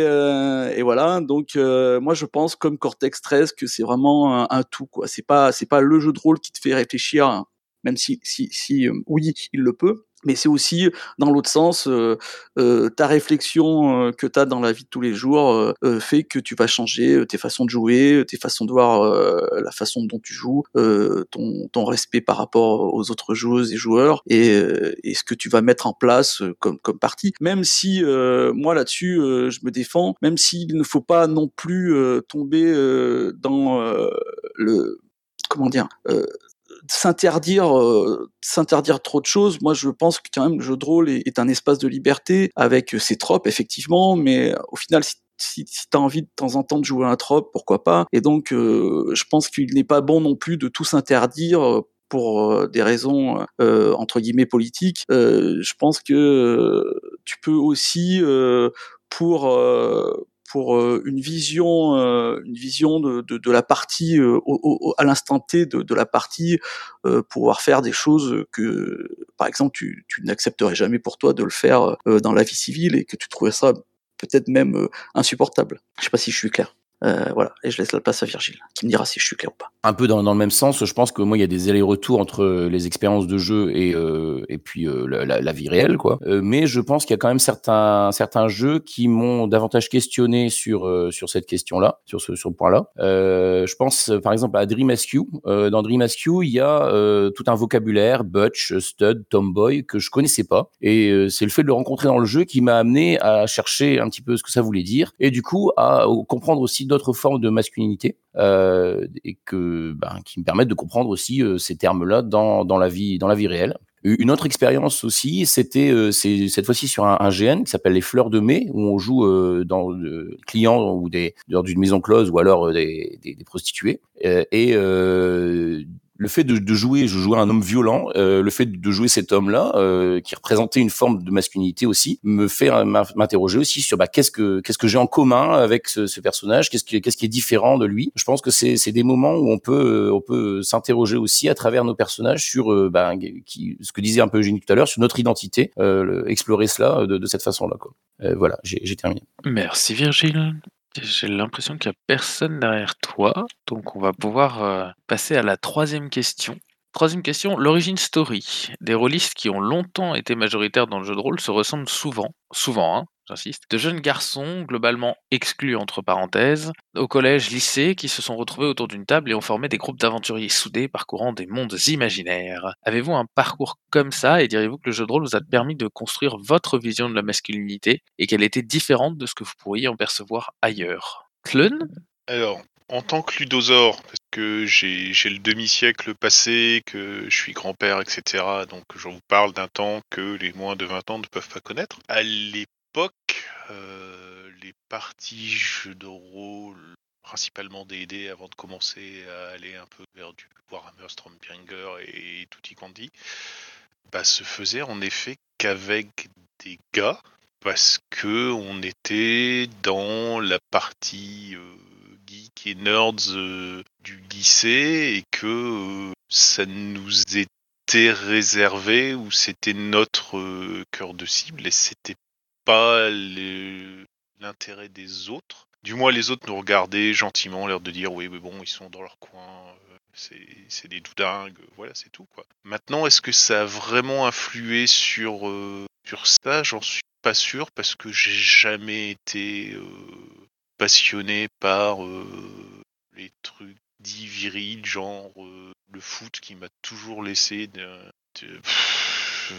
et voilà. Donc moi, je pense comme Cortex 13 que c'est vraiment un, tout quoi. C'est pas c'est pas le jeu de rôle qui te fait réfléchir, hein. même si si si euh, oui il le peut. Mais c'est aussi dans l'autre sens, euh, euh, ta réflexion euh, que tu as dans la vie de tous les jours euh, euh, fait que tu vas changer tes façons de jouer, tes façons de voir la façon dont tu joues, ton, ton, respect par rapport aux autres joueuses et joueurs et, et ce que tu vas mettre en place comme, comme partie. Même si moi là-dessus, je me défends, même s'il ne faut pas non plus tomber dans le comment dire s'interdire euh, s'interdire trop de choses. Moi, je pense que quand même le jeu de rôle est, est un espace de liberté avec ses tropes effectivement, mais au final, si si, si tu envie de temps en temps de jouer un trope, pourquoi pas? Et donc, euh, je pense qu'il n'est pas bon non plus de tout s'interdire pour euh, des raisons euh, entre guillemets politiques. Euh, je pense que tu peux aussi pour pour euh, une vision, euh, une vision de, de, de la partie euh, au, au, à l'instant T de, de, la partie, pouvoir faire des choses que, par exemple, tu, tu n'accepterais jamais pour toi de le faire dans la vie civile et que tu trouverais ça peut-être même insupportable. Je sais pas si je suis clair. Euh, voilà, et je laisse la place à Virgile, qui me dira si je suis clair ou pas. Un peu dans, le même sens, je pense que moi, il y a des allers-retours entre les expériences de jeu et, euh, et puis euh, la, vie réelle, quoi. Euh, mais je pense qu'il y a quand même certains, certains jeux qui m'ont davantage questionné sur, euh, sur cette question-là, sur ce, sur point-là. Euh, je pense, par exemple, à Dream Askew. dans Dream Askew, il y a tout un vocabulaire, Butch, Stud, Tomboy, que je connaissais pas. Et c'est le fait de le rencontrer dans le jeu qui m'a amené à chercher un petit peu ce que ça voulait dire, et du coup, à comprendre aussi d'autres formes de masculinité euh, et que, ben, qui me permettent de comprendre aussi euh, ces termes-là dans, dans la vie, dans la vie réelle. Une autre expérience aussi, c'était euh, cette fois-ci sur un, GN qui s'appelle les Fleurs de Mai, où on joue euh, dans euh, clients ou des dans d'une maison close ou alors des, des, des prostituées. et le fait de, de, jouer, je jouais un homme violent, euh, le fait de jouer cet homme-là, euh, qui représentait une forme de masculinité aussi, me fait m'interroger aussi sur bah, qu'est-ce que qu'est-ce que j'ai en commun avec ce, ce personnage, qu'est-ce qui qu'est-ce qui est différent de lui. Je pense que c'est c'est des moments où on peut on peut s'interroger aussi à travers nos personnages sur euh, bah, qui, ce que disait un peu Eugénie tout à l'heure sur notre identité, euh, explorer cela de, de cette façon-là. Euh, voilà, j'ai terminé. Merci Virgile. J'ai l'impression qu'il n'y a personne derrière toi, donc on va pouvoir euh, passer à la troisième question. Troisième question, l'origine story. Des rôlistes qui ont longtemps été majoritaires dans le jeu de rôle se ressemblent souvent, souvent, hein, j'insiste, de jeunes garçons, globalement exclus entre parenthèses, au collège, lycée, qui se sont retrouvés autour d'une table et ont formé des groupes d'aventuriers soudés parcourant des mondes imaginaires. Avez-vous un parcours comme ça et diriez-vous que le jeu de rôle vous a permis de construire votre vision de la masculinité et qu'elle était différente de ce que vous pourriez en percevoir ailleurs? Tlun Alors, en tant que ludosaure, parce que j'ai le demi-siècle passé, que je suis grand-père, etc., donc je vous parle d'un temps que les moins de 20 ans ne peuvent pas connaître. Euh, les parties jeux de rôle, principalement D&D, avant de commencer à aller un peu vers du Warhammer, Stormbringer et Tutti Candy, bah, se faisaient en effet qu'avec des gars, parce que on était dans la partie... Euh, geeks et nerds euh, du lycée et que euh, ça nous était réservé ou c'était notre cœur de cible et c'était l'intérêt des autres. Du moins, les autres nous regardaient gentiment, l'air de dire oui, mais bon, ils sont dans leur coin, c'est des doudingues, voilà, c'est tout quoi. Maintenant, est-ce que ça a vraiment influé sur sur ça? J'en suis pas sûr parce que j'ai jamais été passionné par euh, les trucs dits virils, genre euh, le foot qui m'a toujours laissé de,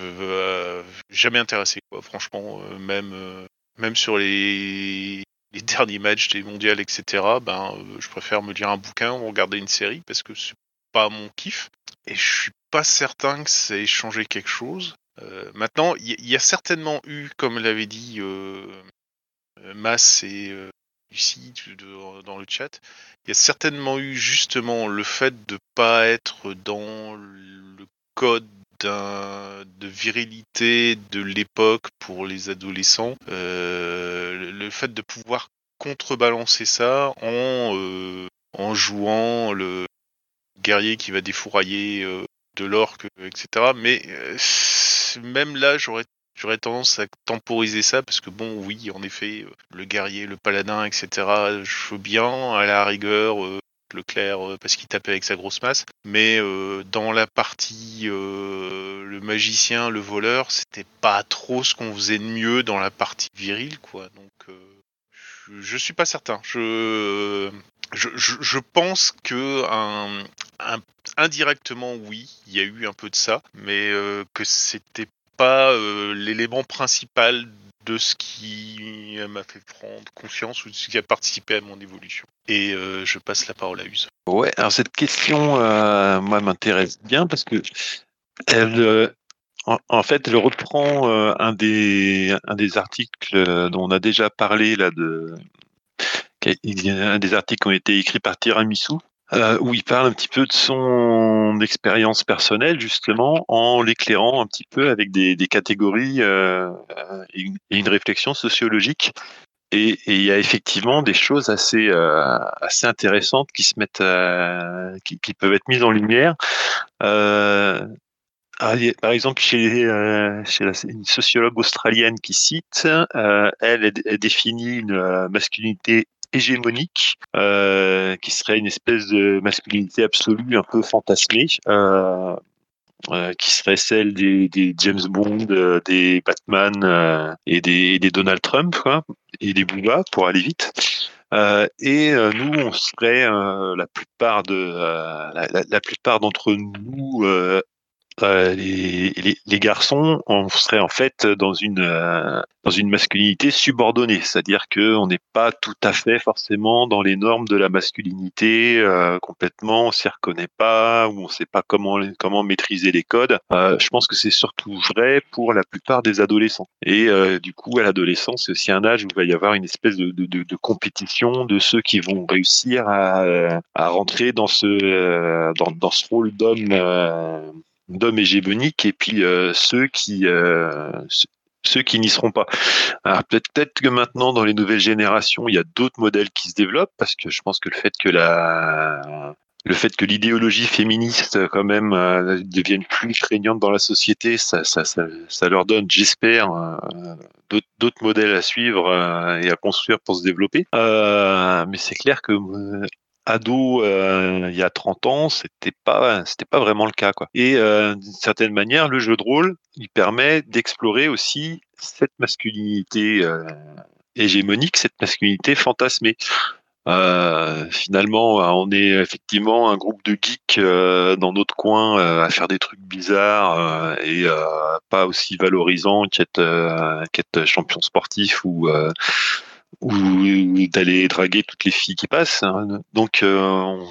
euh, jamais intéressé quoi. Franchement, même même sur les derniers matchs des mondiales, etc. Ben, je préfère me lire un bouquin ou regarder une série parce que c'est pas mon kiff. Et je suis pas certain que ça ait changé quelque chose. Euh, maintenant, il y, y, a certainement eu, comme l'avait dit euh, Mass et euh, Lucie dans le chat, il y a certainement eu justement le fait de pas être dans le code de virilité de l'époque pour les adolescents, euh, le fait de pouvoir contrebalancer ça en, euh, en jouant le guerrier qui va défourailler euh, de l'orque, etc. Mais même là, j'aurais J'aurais tendance à temporiser ça parce que bon, oui, en effet, le guerrier, le paladin, etc. Je veux bien à la rigueur. Le clair euh, parce qu'il tapait avec sa grosse masse, mais euh, dans la partie euh, le magicien, le voleur, c'était pas trop ce qu'on faisait de mieux dans la partie virile, quoi. Donc je, suis pas certain. Je je, pense que indirectement oui, il y a eu un peu de ça, mais que c'était pas l'élément principal de ce qui m'a fait prendre conscience ou de ce qui a participé à mon évolution. Et euh, je passe la parole à Use. Ouais, alors cette question, euh, moi, m'intéresse bien parce que elle, euh, en, fait, elle reprend un des un des articles dont on a déjà parlé là de un des articles qui ont été écrits par Tiramisu euh, où il parle un petit peu de son expérience personnelle, justement, en l'éclairant un petit peu avec des, des catégories euh, et, une, et, une, réflexion sociologique. Et, et, il y a effectivement des choses assez, euh, assez intéressantes qui se mettent, à, qui, qui, peuvent être mises en lumière. Euh, par exemple, chez, euh, chez la, une sociologue australienne qui cite, euh, elle, elle définit une masculinité hégémonique, euh, qui serait une espèce de masculinité absolue un peu fantasmée, euh, euh, qui serait celle des, James Bond, des Batman et des, Donald Trump, et des Booba, pour aller vite. et nous, on serait la plupart de la, plupart d'entre nous euh, les, garçons, on serait en fait dans une euh, dans une masculinité subordonnée, c'est-à-dire que on n'est pas tout à fait forcément dans les normes de la masculinité euh, complètement, on s'y reconnaît pas ou on sait pas comment comment maîtriser les codes. Je pense que c'est surtout vrai pour la plupart des adolescents. Et du coup, à l'adolescence, c'est aussi un âge où il va y avoir une espèce de, de, de, compétition de ceux qui vont réussir à, à rentrer dans ce dans, dans ce rôle d'homme euh, d'homme hégémonique et puis euh, ceux qui euh, ceux qui n'y seront pas. Alors peut-être que maintenant dans les nouvelles générations, il y a d'autres modèles qui se développent parce que je pense que le fait que la le fait que l'idéologie féministe quand même euh, devienne plus craignante dans la société, ça, ça, ça, leur donne, j'espère, d'autres- modèles à suivre et à construire pour se développer. Mais c'est clair que ado euh, il y a 30 ans, c'était pas c'était pas vraiment le cas quoi. Et euh, d'une certaine manière, le jeu de rôle, il permet d'explorer aussi cette masculinité euh, hégémonique, cette masculinité fantasmée. Finalement, on est effectivement un groupe de geeks dans notre coin à faire des trucs bizarres et pas aussi valorisants qu'être qu'être champion sportif ou ou d'aller draguer toutes les filles qui passent. hein. Donc euh, on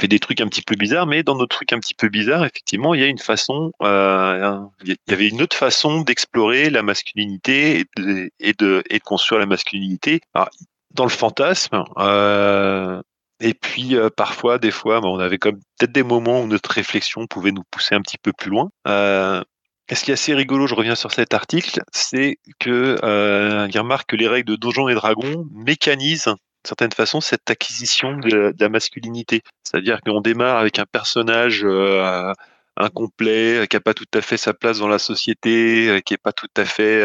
fait des trucs un petit peu bizarres, mais dans nos trucs un petit peu bizarres, effectivement, il y a une façon, euh, il y avait une autre façon d'explorer la masculinité et de, construire la masculinité. Dans le fantasme, euh, et puis parfois, des fois, on avait comme peut-être des moments où notre réflexion pouvait nous pousser un petit peu plus loin. Ce qui est assez rigolo, je reviens sur cet article, c'est que euh, remarque que les règles de Donjons et Dragons mécanisent d'une certaine façon cette acquisition de, la masculinité. C'est-à-dire qu'on démarre avec un personnage euh, incomplet, qui n'a pas tout à fait sa place dans la société, euh, qui n'est pas tout à fait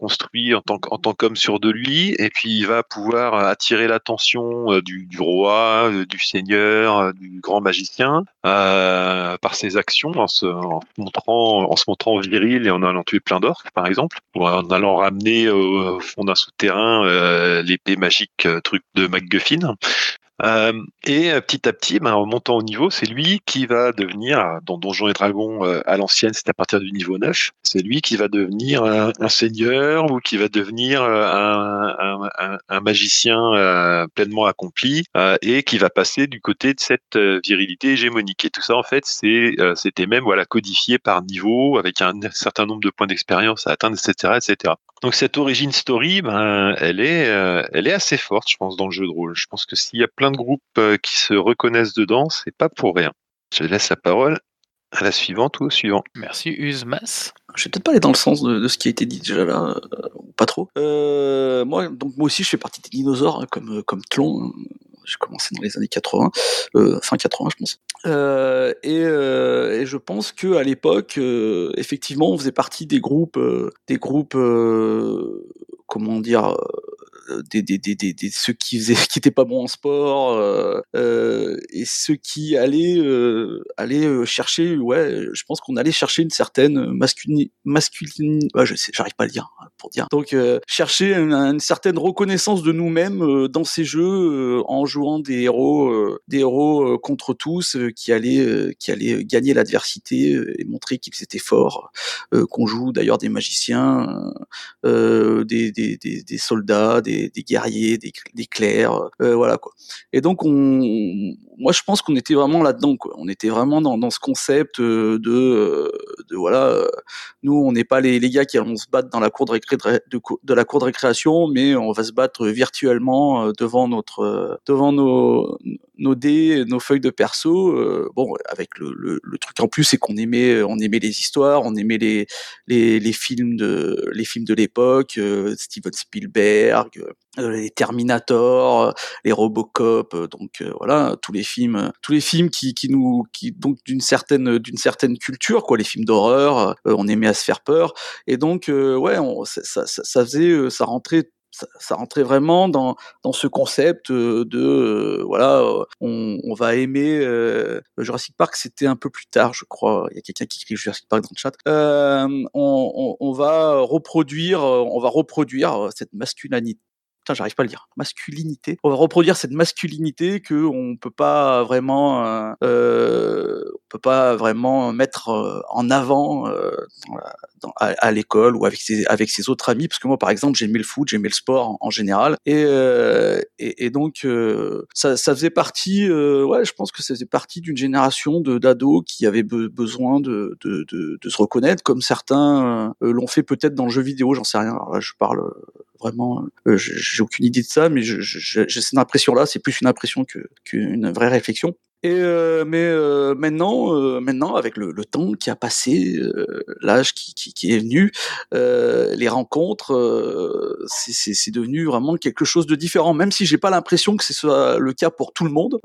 construit en tant, qu'homme sûr de lui, et puis il va pouvoir euh, attirer l'attention euh, du, roi, euh, du seigneur, du grand magicien, par ses actions, en se, montrant, en se montrant viril et en allant tuer plein d'orques, par exemple, ou en allant ramener au, fond d'un souterrain l'épée magique truc de MacGuffin. Euh, et euh, petit à petit, ben, en montant au niveau, c'est lui qui va devenir, euh, dans Donjons et Dragons à l'ancienne, c'est à partir du niveau 9, c'est lui qui va devenir un, seigneur ou qui va devenir un, magicien pleinement accompli et qui va passer du côté de cette virilité hégémonique. Et tout ça, en fait, c'était même voilà codifié par niveau avec un certain nombre de points d'expérience à atteindre, etc., etc. Donc cette origin story, ben, elle est, euh, elle est assez forte, je pense, dans le jeu de rôle. Je pense que s'il y a plein de groupes euh, qui se reconnaissent dedans, c'est pas pour rien. Je laisse la parole à la suivante ou au suivant. Merci Uzmas. Je vais peut-être pas aller dans le sens de, de ce qui a été dit déjà là, euh, ou pas trop. Euh, moi, donc moi aussi, je fais partie des dinosaures, hein, comme comme Tlon. J'ai commencé dans les années 80, euh, fin 80, je pense. Euh, et, euh, et je pense que à l'époque, effectivement, on faisait partie des groupes, des groupes, comment dire, des, des, des, des, ceux qui faisaient, <laughs> qui étaient pas bons en sport, euh, euh, et ceux qui allaient, euh, allaient chercher, ouais, je pense qu'on allait chercher une certaine masculine, masculine, je sais, j'arrive pas à le dire hein, pour dire. Donc chercher une, certaine reconnaissance de nous-mêmes dans ces jeux en jouant des héros, des héros contre tous qui allaient, qui allaient gagner l'adversité et montrer qu'ils étaient forts, qu'on joue d'ailleurs des magiciens, des, des, des soldats, des, des guerriers, des, des clercs, euh, voilà quoi. Et donc on, moi je pense qu'on était vraiment là-dedans quoi. On était vraiment dans, ce concept euh, de, euh, de voilà, euh, nous on n'est pas les, gars qui allons se battre dans la cour de, récré, de, la cour de récréation, mais on va se battre virtuellement devant notre, devant nos, nos dés, nos feuilles de perso. bon, avec le, truc en plus, c'est qu'on aimait, on aimait les histoires, on aimait les, les, les films de, les films de l'époque, Steven Spielberg, les Terminator, les Robocop, donc voilà, tous les films, euh, tous les films qui, qui nous, qui donc d'une certaine, d'une certaine culture, quoi, les films d'horreur, euh, on aimait à se faire peur, et donc euh, ouais, ça, faisait, euh, ça rentrait ça, rentrait vraiment dans, dans ce concept euh, de euh, voilà euh, on, va aimer euh, Jurassic Park c'était un peu plus tard je crois. Il y a quelqu'un qui écrit Jurassic Park dans le chat. Euh, on, on, va reproduire euh, on va reproduire euh, cette masculinité Putain, j'arrive pas à le dire. Masculinité. On va reproduire cette masculinité que on peut pas vraiment, euh, euh, on peut pas vraiment mettre euh, en avant euh, à, l'école ou avec ses autres amis. Parce que moi, par exemple, j'aimais le foot, j'aimais le sport en, général, et, euh, et donc euh, ça ça faisait partie. ouais, je pense que ça faisait partie d'une génération d'ados qui avaient be- besoin de, de se reconnaître, comme certains l'ont fait peut-être dans le jeu vidéo. J'en sais rien. Alors là, je parle vraiment, euh, j'ai aucune idée de ça, mais j'ai cette impression-là, c'est plus une impression qu'une vraie réflexion. Et euh, mais euh, maintenant, euh, maintenant avec le, le temps qui a passé, euh, l'âge qui, qui, qui est venu, euh, les rencontres, euh, c'est- devenu vraiment quelque chose de différent. Même si j'ai pas l'impression que ce soit le cas pour tout le monde,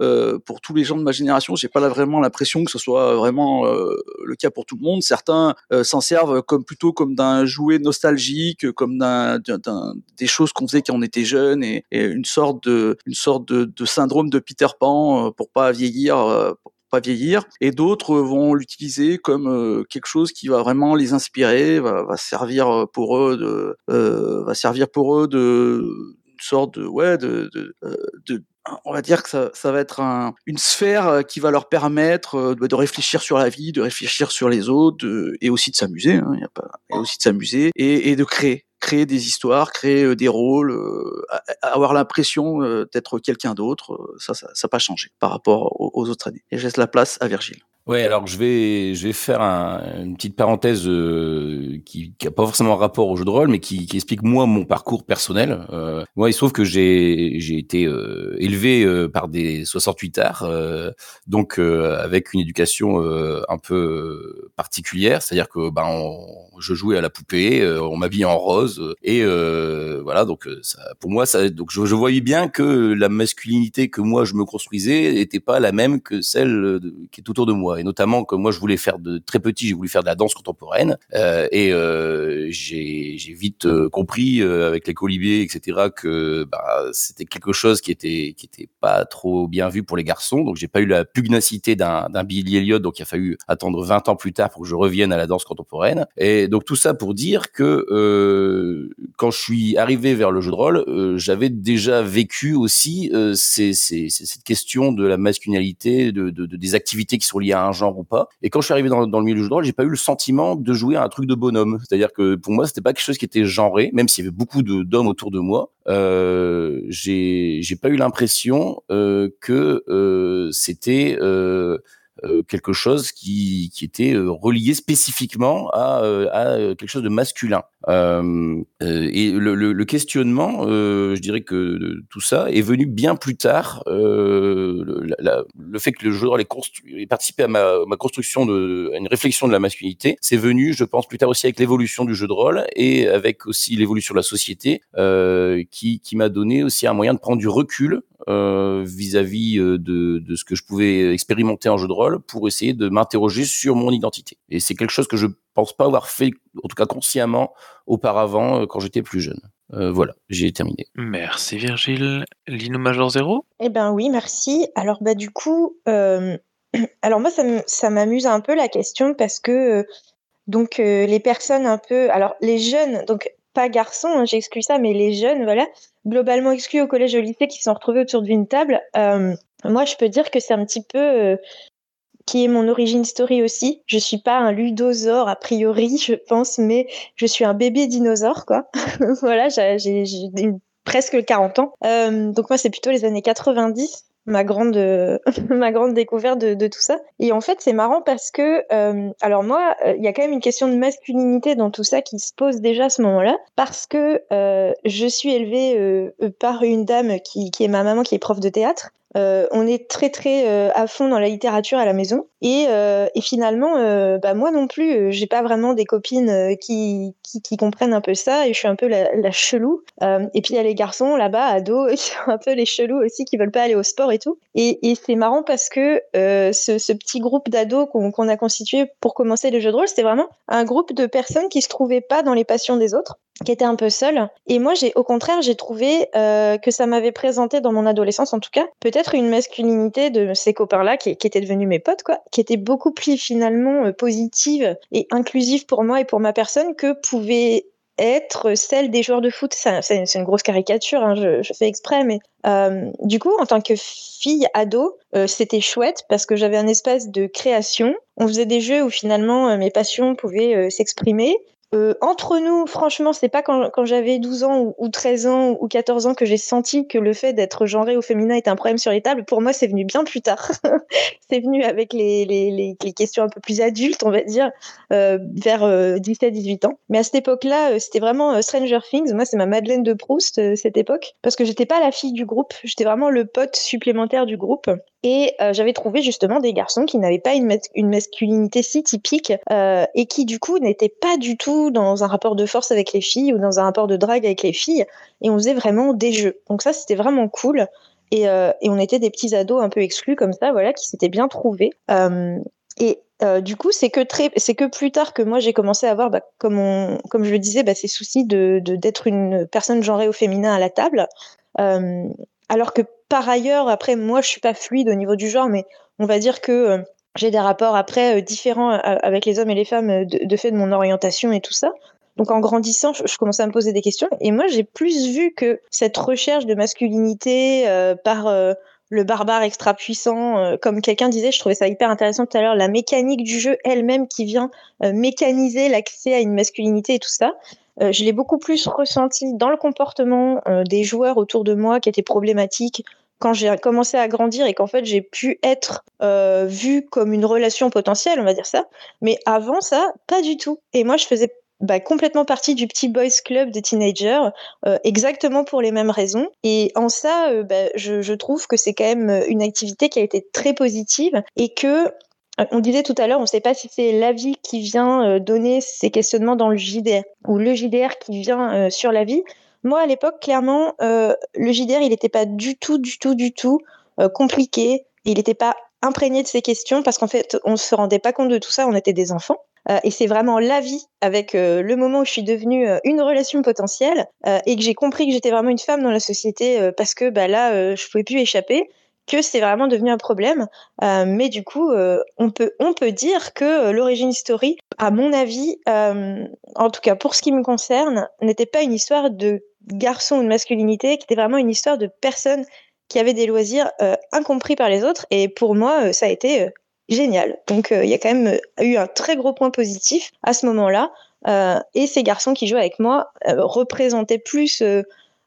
pour tous les gens de ma génération, j'ai pas vraiment l'impression que ce soit vraiment le cas pour tout le monde. Certains s'en servent comme plutôt comme d'un jouet nostalgique, comme d'un des choses qu'on faisait quand on était jeune et, et une sorte de une sorte de, de syndrome de Peter Pan pour pas vieillir euh, pas vieillir et d'autres vont l'utiliser comme euh, quelque chose qui va vraiment les inspirer va, servir pour eux de euh, va servir pour eux de une sorte de ouais de, de, euh, on va dire que ça, ça va être un, une sphère euh, qui va leur permettre euh, de, réfléchir sur la vie, de réfléchir sur les autres, de- et aussi de s'amuser. Hein, et aussi de s'amuser et de créer, créer des histoires, créer euh, des rôles, euh, avoir l'impression euh, d'être quelqu'un d'autre. Ça, ça, n'a pas changé par rapport aux autres années. Et je laisse la place à Virgile. Ouais, alors je vais, je vais faire un- une petite parenthèse euh, qui n'a pas forcément rapport au jeu de rôle, mais qui, qui explique moi mon parcours personnel. Euh, moi, il se trouve que j'ai j'ai été euh, élevé euh, par des 68 arts, euh, donc euh, avec une éducation un peu particulière, c'est-à-dire que ben on- je jouais à la poupée, on m'habillait en rose et voilà donc ça, pour moi ça donc je, je voyais bien que la masculinité que moi je me construisais n'était pas la même que celle qui est autour de moi et notamment que moi je voulais faire de très petit j'ai voulu faire de la danse contemporaine. Euh, et euh, j'ai vite euh, compris avec les colibés etc que bah, c'était quelque chose qui était qui était pas trop bien vu pour les garçons. Donc j'ai pas eu la pugnacité d'un Billy Elliot. Donc il a fallu attendre 20 ans plus tard pour que je revienne à la danse contemporaine. Et donc tout ça pour dire que quand je suis arrivé vers le jeu de rôle j'avais déjà vécu aussi cette question de la masculinité de, de, de- des activités qui sont liées à genre ou pas. Et quand je suis arrivé dans, le milieu du jeu de rôle j'ai pas eu le sentiment de jouer à un truc de bonhomme. C'est-à-dire que pour moi c'était pas quelque chose qui était genré même s'il y avait beaucoup d'hommes autour de moi. Euh, j'ai pas eu l'impression euh, que euh, c'était quelque chose qui, qui était euh, relié spécifiquement à, euh, à euh, quelque chose de masculin. Euh, euh, et le, le, le questionnement, euh, je dirais que euh, tout ça est venu bien plus tard. Euh, le, fait que le rôle ait, ait participé à ma, construction de, à une réflexion de la masculinité, c'est venu, je pense, plus tard aussi avec l'évolution du jeu de rôle et avec aussi l'évolution de la société, euh, qui, qui m'a donné aussi un moyen de prendre du recul euh, vis-à-vis euh, de, de ce que je pouvais expérimenter en jeu de rôle pour essayer de m'interroger sur mon identité. Et c'est quelque chose que je pense pas avoir fait, en tout cas consciemment, auparavant euh, quand j'étais plus jeune. Euh, voilà, j'ai terminé. Merci Virgile. Lino Major Zéro Eh ben oui, merci. Alors bah du coup, euh, <clears throat> alors moi ça m'amuse un peu la question parce que donc euh, les personnes un peu, alors les jeunes, donc pas garçons, hein, j'exclus ça, mais les jeunes, voilà, globalement exclus au collège et au lycée qui se sont retrouvés autour d'une table. euh, moi je peux dire que c'est un petit peu euh, qui est mon origin story aussi. Je suis pas un ludosaure a priori, je pense, mais je suis un bébé dinosaure, quoi. <laughs> voilà, j'ai presque 40 ans. Euh, donc moi, c'est plutôt les années 90, ma grande, <laughs> ma grande découverte de, tout ça. Et en fait, c'est marrant parce que, euh, alors moi, euh, il y a quand même une question de masculinité dans tout ça qui se pose déjà à ce moment-là, parce que euh, je suis élevée euh, par une dame qui, qui est ma maman, qui est prof de théâtre. Euh, on est très très euh, à fond dans la littérature à la maison. Et, euh, et finalement euh, bah moi non plus euh, j'ai pas vraiment des copines euh, qui, qui qui comprennent un peu ça et je suis un peu la, la chelou. Et puis il y a les garçons là-bas ados <laughs> qui sont un peu les chelous aussi qui veulent pas aller au sport et tout. Et, et c'est marrant parce que ce, ce petit groupe d'ados qu'on qu'on a constitué pour commencer les jeux de rôle c'était vraiment un groupe de personnes qui se trouvaient pas dans les passions des autres qui étaient un peu seules et moi j'ai au contraire j'ai trouvé euh, que ça m'avait présenté dans mon adolescence en tout cas peut-être une masculinité de ces copains-là qui, qui étaient devenus mes potes quoi, qui était beaucoup plus finalement euh, positive et inclusive pour moi et pour ma personne que pouvait être celle des joueurs de foot. C'est une grosse caricature, hein, je, je fais exprès, mais euh, du coup, en tant que fille ado, euh, c'était chouette parce que j'avais un espace de création. On faisait des jeux où finalement euh, mes passions pouvaient euh, s'exprimer. Euh, entre nous, franchement, c'est pas quand, j'avais 12 ans ou, ou 13 ans ou 14 ans que j'ai senti que le fait d'être genré au féminin était un problème sur les tables. Pour moi, c'est venu bien plus tard. <laughs> c'est venu avec les, questions un peu plus adultes, on va dire, euh, vers 17-18 ans. Mais à cette époque-là, euh, c'était vraiment euh, Stranger Things. Moi, c'est ma Madeleine de Proust, euh, cette époque. Parce que j'étais pas la fille du groupe, j'étais vraiment le pote supplémentaire du groupe. Et euh, j'avais trouvé justement des garçons qui n'avaient pas une, une masculinité si typique euh, et qui du coup n'étaient pas du tout dans un rapport de force avec les filles ou dans un rapport de drague avec les filles. Et on faisait vraiment des jeux. Donc ça, c'était vraiment cool. Et, euh, et on était des petits ados un peu exclus comme ça, voilà, qui s'étaient bien trouvés. Et du coup, c'est que très, c'est que plus tard que moi j'ai commencé à avoir, bah, comme comme je le disais, bah, ces soucis de d'être une personne genrée au féminin à la table. Alors que par ailleurs, après, moi, je suis pas fluide au niveau du genre, mais on va dire que euh, j'ai des rapports après euh, différents euh, avec les hommes et les femmes de, fait de mon orientation et tout ça. Donc en grandissant, je, commençais à me poser des questions et moi j'ai plus vu que cette recherche de masculinité par le barbare extra puissant, comme quelqu'un disait, je trouvais ça hyper intéressant tout à l'heure, la mécanique du jeu elle-même qui vient mécaniser l'accès à une masculinité et tout ça. Euh, je l'ai beaucoup plus ressenti dans le comportement euh, des joueurs autour de moi qui étaient problématiques quand j'ai commencé à grandir et qu'en fait j'ai pu être euh, vue comme une relation potentielle, on va dire ça. Mais avant ça, pas du tout. Et moi, je faisais bah, complètement partie du petit boys club des teenagers, euh, exactement pour les mêmes raisons. Et en ça, euh, bah, je, je trouve que c'est quand même une activité qui a été très positive et que on disait tout à l'heure, on ne sait pas si c'est la vie qui vient euh, donner ces questionnements dans le JDR ou le JDR qui vient euh, sur la vie. Moi, à l'époque, clairement, euh, le JDR, il n'était pas du tout, du tout, du tout euh, compliqué. Il n'était pas imprégné de ces questions parce qu'en fait, on ne se rendait pas compte de tout ça. On était des enfants. Euh, et c'est vraiment la vie avec euh, le moment où je suis devenue euh, une relation potentielle euh, et que j'ai compris que j'étais vraiment une femme dans la société euh, parce que bah, là, euh, je pouvais plus échapper que c'est vraiment devenu un problème. Euh, mais du coup, euh, on, peut, on peut dire que euh, l'origine story, à mon avis, en tout cas pour ce qui me concerne, n'était pas une histoire de garçon ou de masculinité, qui était vraiment une histoire de personnes qui avaient des loisirs incompris par les autres. Et pour moi, ça a été génial. Donc il y a quand même eu un très gros point positif à ce moment-là. Et ces garçons qui jouaient avec moi représentaient plus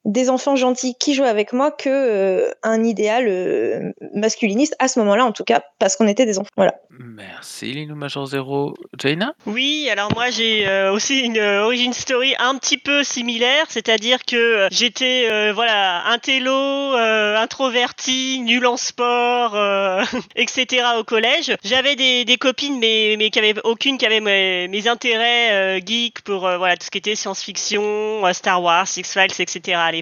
des enfants gentils qui jouaient avec moi que euh, un idéal euh, masculiniste à ce moment-là en tout cas parce qu'on était des enfants. Voilà. Merci Linou Major Zero. Jaina? Oui, alors moi j'ai euh, aussi une euh, origin story un petit peu similaire, c'est-à-dire que j'étais euh, voilà un télo, euh, introverti, nul en sport, euh, <laughs> etc. au collège. J'avais des, des copines, mais mais qui avaient aucune qui avait mes, mes intérêts euh, geeks pour euh, voilà tout ce qui était science-fiction, euh, Star Wars, X-Files, etc. à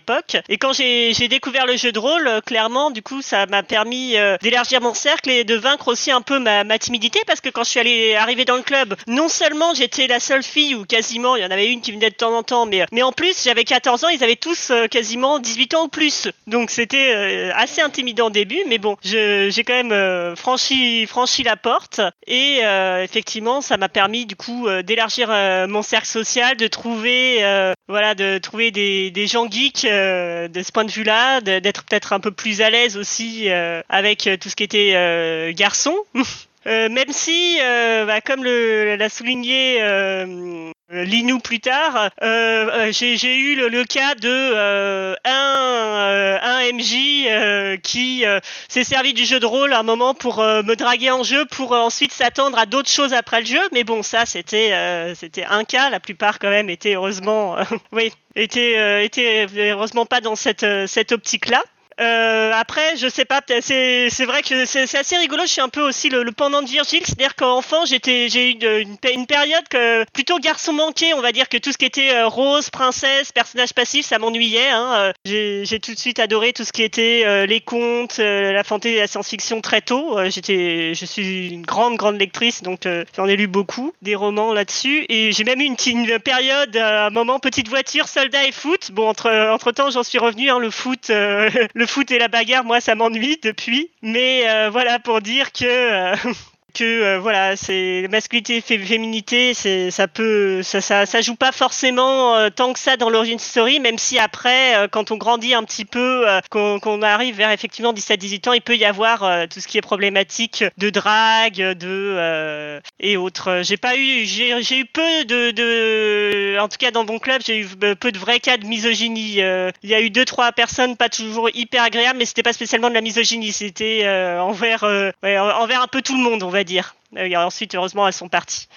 Et quand j'ai découvert le jeu de rôle, euh, clairement, du coup, ça m'a permis euh, d'élargir mon cercle et de vaincre aussi un peu ma, timidité parce que quand je suis allée dans le club, non seulement j'étais la seule fille ou quasiment il y en avait une qui venait de temps en temps, mais en plus j'avais 14 ans, ils avaient tous euh, quasiment 18 ans ou plus. Donc c'était assez intimidant au début, mais bon, j'ai quand même franchi la porte et effectivement ça m'a permis du coup d'élargir mon cercle social, de trouver voilà de trouver des, des gens geeks euh, de ce point de vue-là, d'être peut-être un peu plus à l'aise aussi euh, avec euh, tout ce qui était garçon. <laughs> Euh, même si, euh, bah, comme l'a souligné euh, Linou plus tard, euh, euh, j'ai eu le, le cas de euh, un, euh, un MJ euh, qui euh, s'est servi du jeu de rôle à un moment pour euh, me draguer en jeu, pour euh, ensuite s'attendre à d'autres choses après le jeu. Mais bon, ça c'était euh, un cas. La plupart quand même étaient heureusement, euh, <laughs> oui, étaient euh, étaient heureusement pas dans cette euh, cette optique-là. Euh, après, je sais pas, c'est vrai que c'est assez rigolo. Je suis un peu aussi le, le pendant de Virgile, c'est-à-dire qu'enfant j'ai eu une, période que plutôt garçon manqué, on va dire que tout ce qui était euh, rose, princesse, personnage passif, ça m'ennuyait. Hein. Euh, J'ai tout de suite adoré tout ce qui était euh, les contes, la fantaisie, la science-fiction très tôt. J'étais, je suis une grande grande lectrice, donc j'en ai lu beaucoup des romans là-dessus. Et j'ai même eu une, une période, un moment petite voiture, soldat et foot. Bon, entre entre temps j'en suis revenu. Hein, le foot, euh, <laughs> le foot et la bagarre, moi ça m'ennuie depuis. Mais euh, voilà pour dire que euh, <laughs> que euh, voilà, c'est masculinité, fé- féminité, c'est ça peut, ça, ça, ça joue pas forcément euh, tant que ça dans l'origin story, même si après, euh, quand on grandit un petit peu, qu'on arrive vers effectivement 17-18 ans, il peut y avoir tout ce qui est problématique de drague, de et autres. J'ai pas eu, j'ai eu peu de, de, en tout cas dans mon club, j'ai eu peu de vrais cas de misogynie. Il y a eu deux trois personnes pas toujours hyper agréables, mais c'était pas spécialement de la misogynie, c'était envers, envers un peu tout le monde, on va dire. Euh, Et ensuite, heureusement, elles sont parties.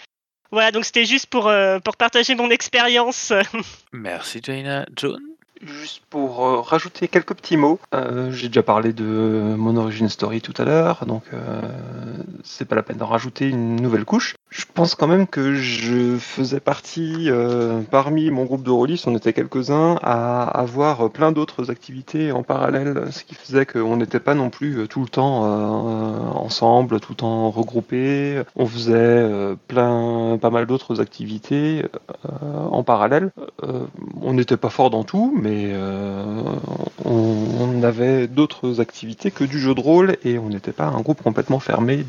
Voilà, donc c'était juste pour, euh, pour partager mon expérience. Merci Jaina. Juste pour euh, rajouter quelques petits mots, euh, j'ai déjà parlé de mon origin story tout à l'heure, donc euh, c'est pas la peine d'en rajouter une nouvelle couche. Je pense quand même que je faisais partie, euh, parmi mon groupe de rôlistes, on était quelques-uns à avoir plein d'autres activités en parallèle, ce qui faisait qu'on n'était pas non plus tout le temps ensemble, tout le temps regroupés. On faisait plein, pas mal d'autres activités en parallèle. On n'était pas fort dans tout, mais euh, on, avait d'autres activités que du jeu de rôle et on n'était pas un groupe complètement fermé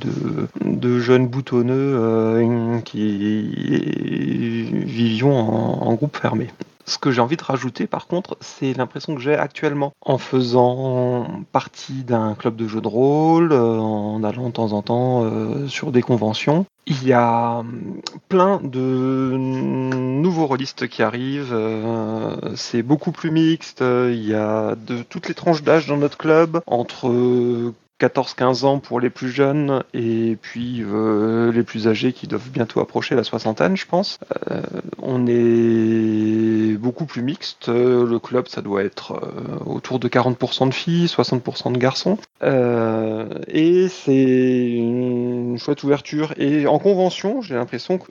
de, jeunes boutonneux euh, qui vivions en groupe fermé. Ce que j'ai envie de rajouter, par contre, c'est l'impression que j'ai actuellement en faisant partie d'un club de jeux de rôle, euh, en allant de temps en temps euh, sur des conventions. Il y a hum, plein de nouveaux rôlistes qui arrivent. euh, c'est beaucoup plus mixte. Il y a de toutes les tranches d'âge dans notre club, entre 14-15 ans pour les plus jeunes et puis euh, les plus âgés qui doivent bientôt approcher la soixantaine, je pense. Euh, on est beaucoup plus mixte. Le club, ça doit être euh, autour de 40% de filles, 60% de garçons. Et c'est une chouette ouverture. Et en convention, j'ai l'impression que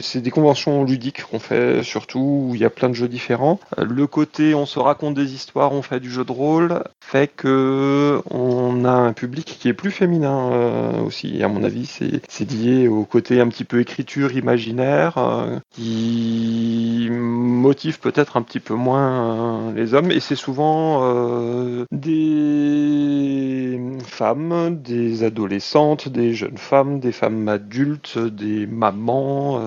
c'est des conventions ludiques qu'on fait surtout, où il y a plein de jeux différents. Le côté on se raconte des histoires, on fait du jeu de rôle, fait que a un public qui est plus féminin euh, aussi. À mon avis, c'est lié au côté un petit peu écriture imaginaire euh, qui motive peut-être un petit peu moins euh, les hommes. Et c'est souvent des femmes, des adolescentes, des jeunes femmes, des femmes adultes, des mamans.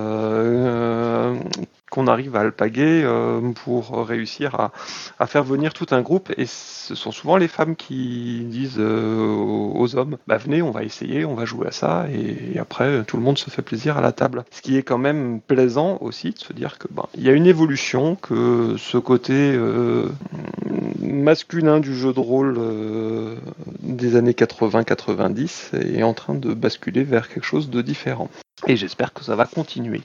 Qu'on arrive à alpaguer euh, pour réussir à, faire venir tout un groupe. Et ce sont souvent les femmes qui disent euh, aux aux hommes, bah venez, on va essayer, on va jouer à ça, et, après tout le monde se fait plaisir à la table. Ce qui est quand même plaisant aussi de se dire que ben, il y a une évolution, que ce côté euh, masculin du jeu de rôle euh, des années 80-90 est en train de basculer vers quelque chose de différent. Et j'espère que ça va continuer.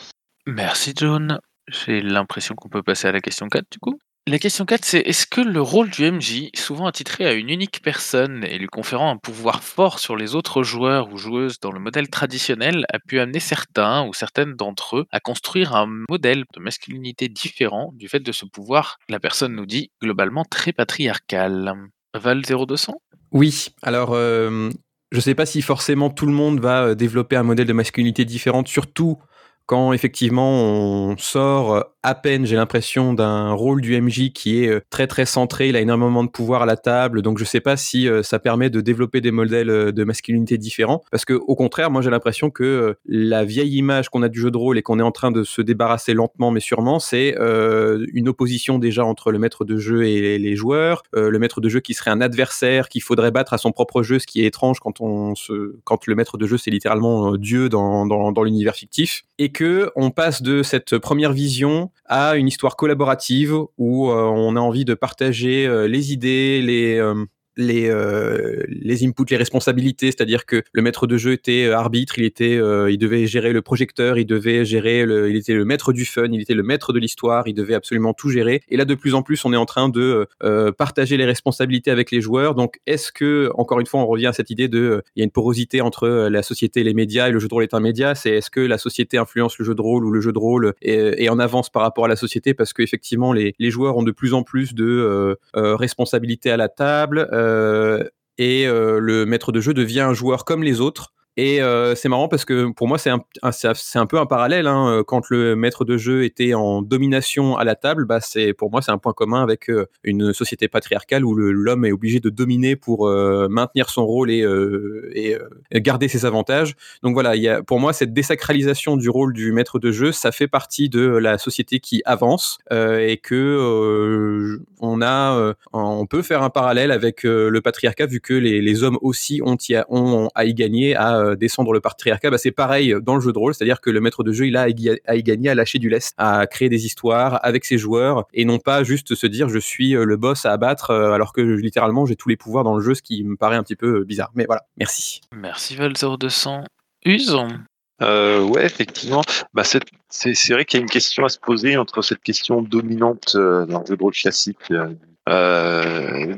Merci John. J'ai l'impression qu'on peut passer à la question 4 du coup. La question 4, c'est est-ce que le rôle du MJ, souvent attitré à une unique personne et lui conférant un pouvoir fort sur les autres joueurs ou joueuses dans le modèle traditionnel, a pu amener certains ou certaines d'entre eux à construire un modèle de masculinité différent du fait de ce pouvoir, la personne nous dit, globalement très patriarcal? Val 0200 Oui, alors euh, je ne sais pas si forcément tout le monde va euh, développer un modèle de masculinité différente, surtout quand effectivement on sort à peine, j'ai l'impression, d'un rôle du MJ qui est euh, très très centré, il a énormément de pouvoir à la table, donc je sais pas si euh, ça permet de développer des modèles euh, de masculinité différents, parce que au contraire, moi j'ai l'impression que la vieille image qu'on a du jeu de rôle et qu'on est en train de se débarrasser lentement mais sûrement, c'est une opposition déjà entre le maître de jeu et les joueurs, le maître de jeu qui serait un adversaire qu'il faudrait battre à son propre jeu, ce qui est étrange quand on se, quand le maître de jeu c'est littéralement Dieu dans, dans, dans l'univers fictif, et que on passe de cette première vision à une histoire collaborative où euh, on a envie de partager euh, les idées, les euh, les, euh, les inputs, les responsabilités, c'est-à-dire que le maître de jeu était euh, arbitre, il était, euh, il devait gérer le projecteur, il devait gérer, le, il était le maître du fun, il était le maître de l'histoire, il devait absolument tout gérer. Et là, de plus en plus, on est en train de euh, partager les responsabilités avec les joueurs. Donc, est-ce que, encore une fois, on revient à cette idée de, euh, il y a une porosité entre euh, la société et les médias, et le jeu de rôle est un média? C'est est-ce que la société influence le jeu de rôle ou le jeu de rôle est, en avance par rapport à la société? Parce qu'effectivement, les, les joueurs ont de plus en plus de euh, euh, responsabilités à la table. Euh, et euh, le maître de jeu devient un joueur comme les autres Et euh, c'est marrant parce que pour moi, c'est un, c'est un peu un parallèle. hein. Quand le maître de jeu était en domination à la table, bah c'est pour moi c'est un point commun avec euh, une société patriarcale où l'homme est obligé de dominer pour euh, maintenir son rôle et, euh, euh, garder ses avantages. Donc voilà, pour moi, cette désacralisation du rôle du maître de jeu, ça fait partie de la société qui avance euh, et que euh, on a, euh, on peut faire un parallèle avec euh, le patriarcat vu que les, hommes aussi ont, ont à y gagner euh, descendre le patriarcat. Bah, c'est pareil dans le jeu de rôle, c'est-à-dire que le maître de jeu, il a à y, à y gagner, à lâcher du lest, à créer des histoires avec ses joueurs et non pas juste se dire je suis euh, le boss à abattre euh, alors que littéralement j'ai tous les pouvoirs dans le jeu, ce qui me paraît un petit peu bizarre. Mais voilà, merci. Merci Val0200. Use Euh, ouais, effectivement. Bah, c'est c'est- c'est vrai qu'il y a une question à se poser entre cette question dominante euh, dans le jeu de rôle classique euh,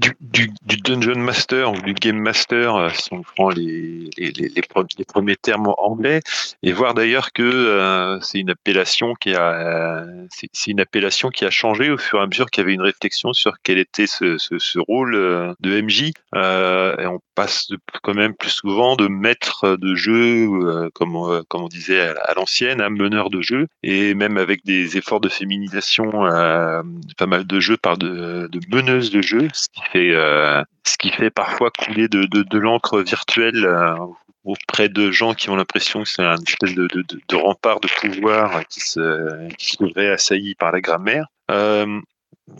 du, du, du dungeon master ou du game master, euh, si on prend les, les, les, les pre- les premiers termes anglais, et voir d'ailleurs que euh, c'est une appellation qui a euh, c'est une appellation qui a changé au fur et à mesure qu'il y avait une réflexion sur quel était ce, ce, ce rôle euh, de MJ. Euh, et on passe quand même plus souvent de maître de jeu, comme, on- comme on disait à, l'ancienne, à meneur de jeu, et même avec des efforts de féminisation, euh, pas mal de jeux par de, de meneuses de jeu, fait, euh, ce qui fait parfois couler de, de, l'encre virtuelle. euh, auprès de gens qui ont l'impression que c'est un espèce de, de, de, rempart de pouvoir qui se, qui se assailli par la grammaire. Euh,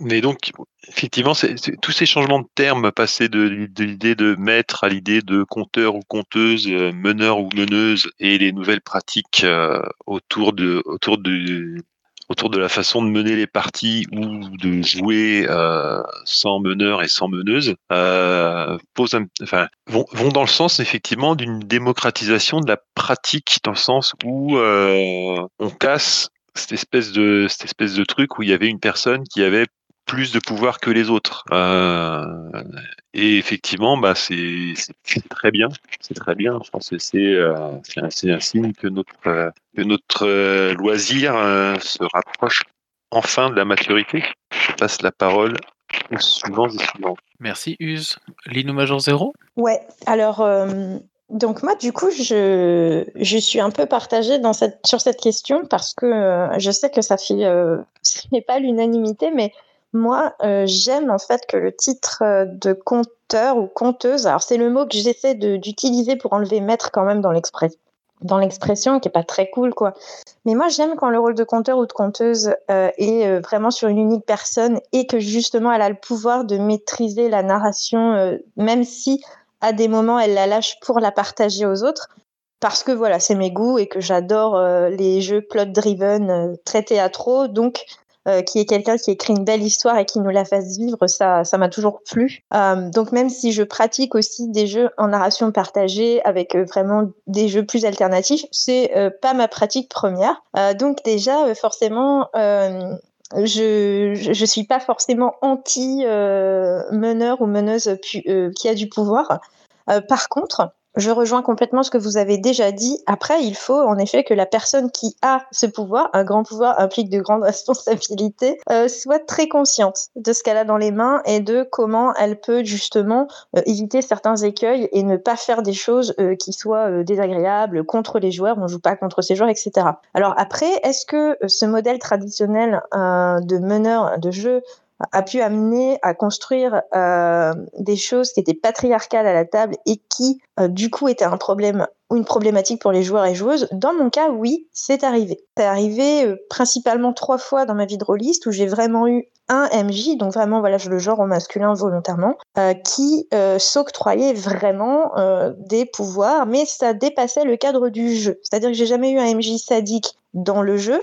mais donc, effectivement, c'est- tous ces changements de termes, passer de, de l'idée de maître à l'idée de compteur ou conteuse, meneur ou meneuse, et les nouvelles pratiques autour de autour de autour de la façon de mener les parties ou de jouer euh, sans meneur et sans meneuse, euh, enfin, vont, vont dans le sens effectivement d'une démocratisation de la pratique, dans le sens où euh, on casse cette espèce de cette espèce de truc où il y avait une personne qui avait plus de pouvoir que les autres. Euh, et effectivement, bah c'est très bien, c'est très bien. Je pense que c'est euh, c'est un, signe que notre euh, que notre euh, loisir euh, se rapproche enfin de la maturité. Je passe la parole aux suivants et suivantes. Merci Use. Lino Major 0 Ouais, alors, euh, donc moi, du coup, je, je suis un peu partagée dans cette, sur cette question parce que euh, je sais que ça fait, euh, <laughs> ce n'est pas l'unanimité, mais moi, euh, j'aime en fait que le titre euh, de conteur ou conteuse, alors c'est le mot que j'essaie d'utiliser pour enlever maître quand même dans l'expression dans l'expression qui est pas très cool quoi. Mais moi j'aime quand le rôle de conteur ou de conteuse euh, est vraiment sur une unique personne et que justement elle a le pouvoir de maîtriser la narration même si à des moments elle la lâche pour la partager aux autres parce que voilà c'est mes goûts et que j'adore les jeux plot driven très théâtraux donc euh, qui est quelqu'un qui écrit une belle histoire et qui nous la fasse vivre, ça, ça m'a toujours plu. Euh, donc même si je pratique aussi des jeux en narration partagée avec euh, vraiment des jeux plus alternatifs, c'est euh, pas ma pratique première. Donc déjà forcément. Je, je suis pas forcément anti meneur ou meneuse qui a du pouvoir. Par contre, je rejoins complètement ce que vous avez déjà dit. Après, il faut en effet que la personne qui a ce pouvoir, un grand pouvoir implique de grandes <laughs> responsabilités, euh, soit très consciente de ce qu'elle a dans les mains et de comment elle peut justement euh, éviter certains écueils et ne pas faire des choses euh, qui soient désagréables contre les joueurs. On joue pas contre ces joueurs, etc. Alors après, est-ce que ce modèle traditionnel de meneur de jeu a pu amener à construire euh, des choses qui étaient patriarcales à la table et qui, euh, du coup, étaient un problème ou une problématique pour les joueurs et joueuses. Dans mon cas, oui, c'est arrivé. C'est arrivé euh, principalement trois fois dans ma vie de rôliste où j'ai vraiment eu un MJ, donc vraiment, voilà, je le genre au masculin volontairement, qui s'octroyait vraiment des pouvoirs, mais ça dépassait le cadre du jeu. C'est-à-dire que j'ai jamais eu un MJ sadique dans le jeu,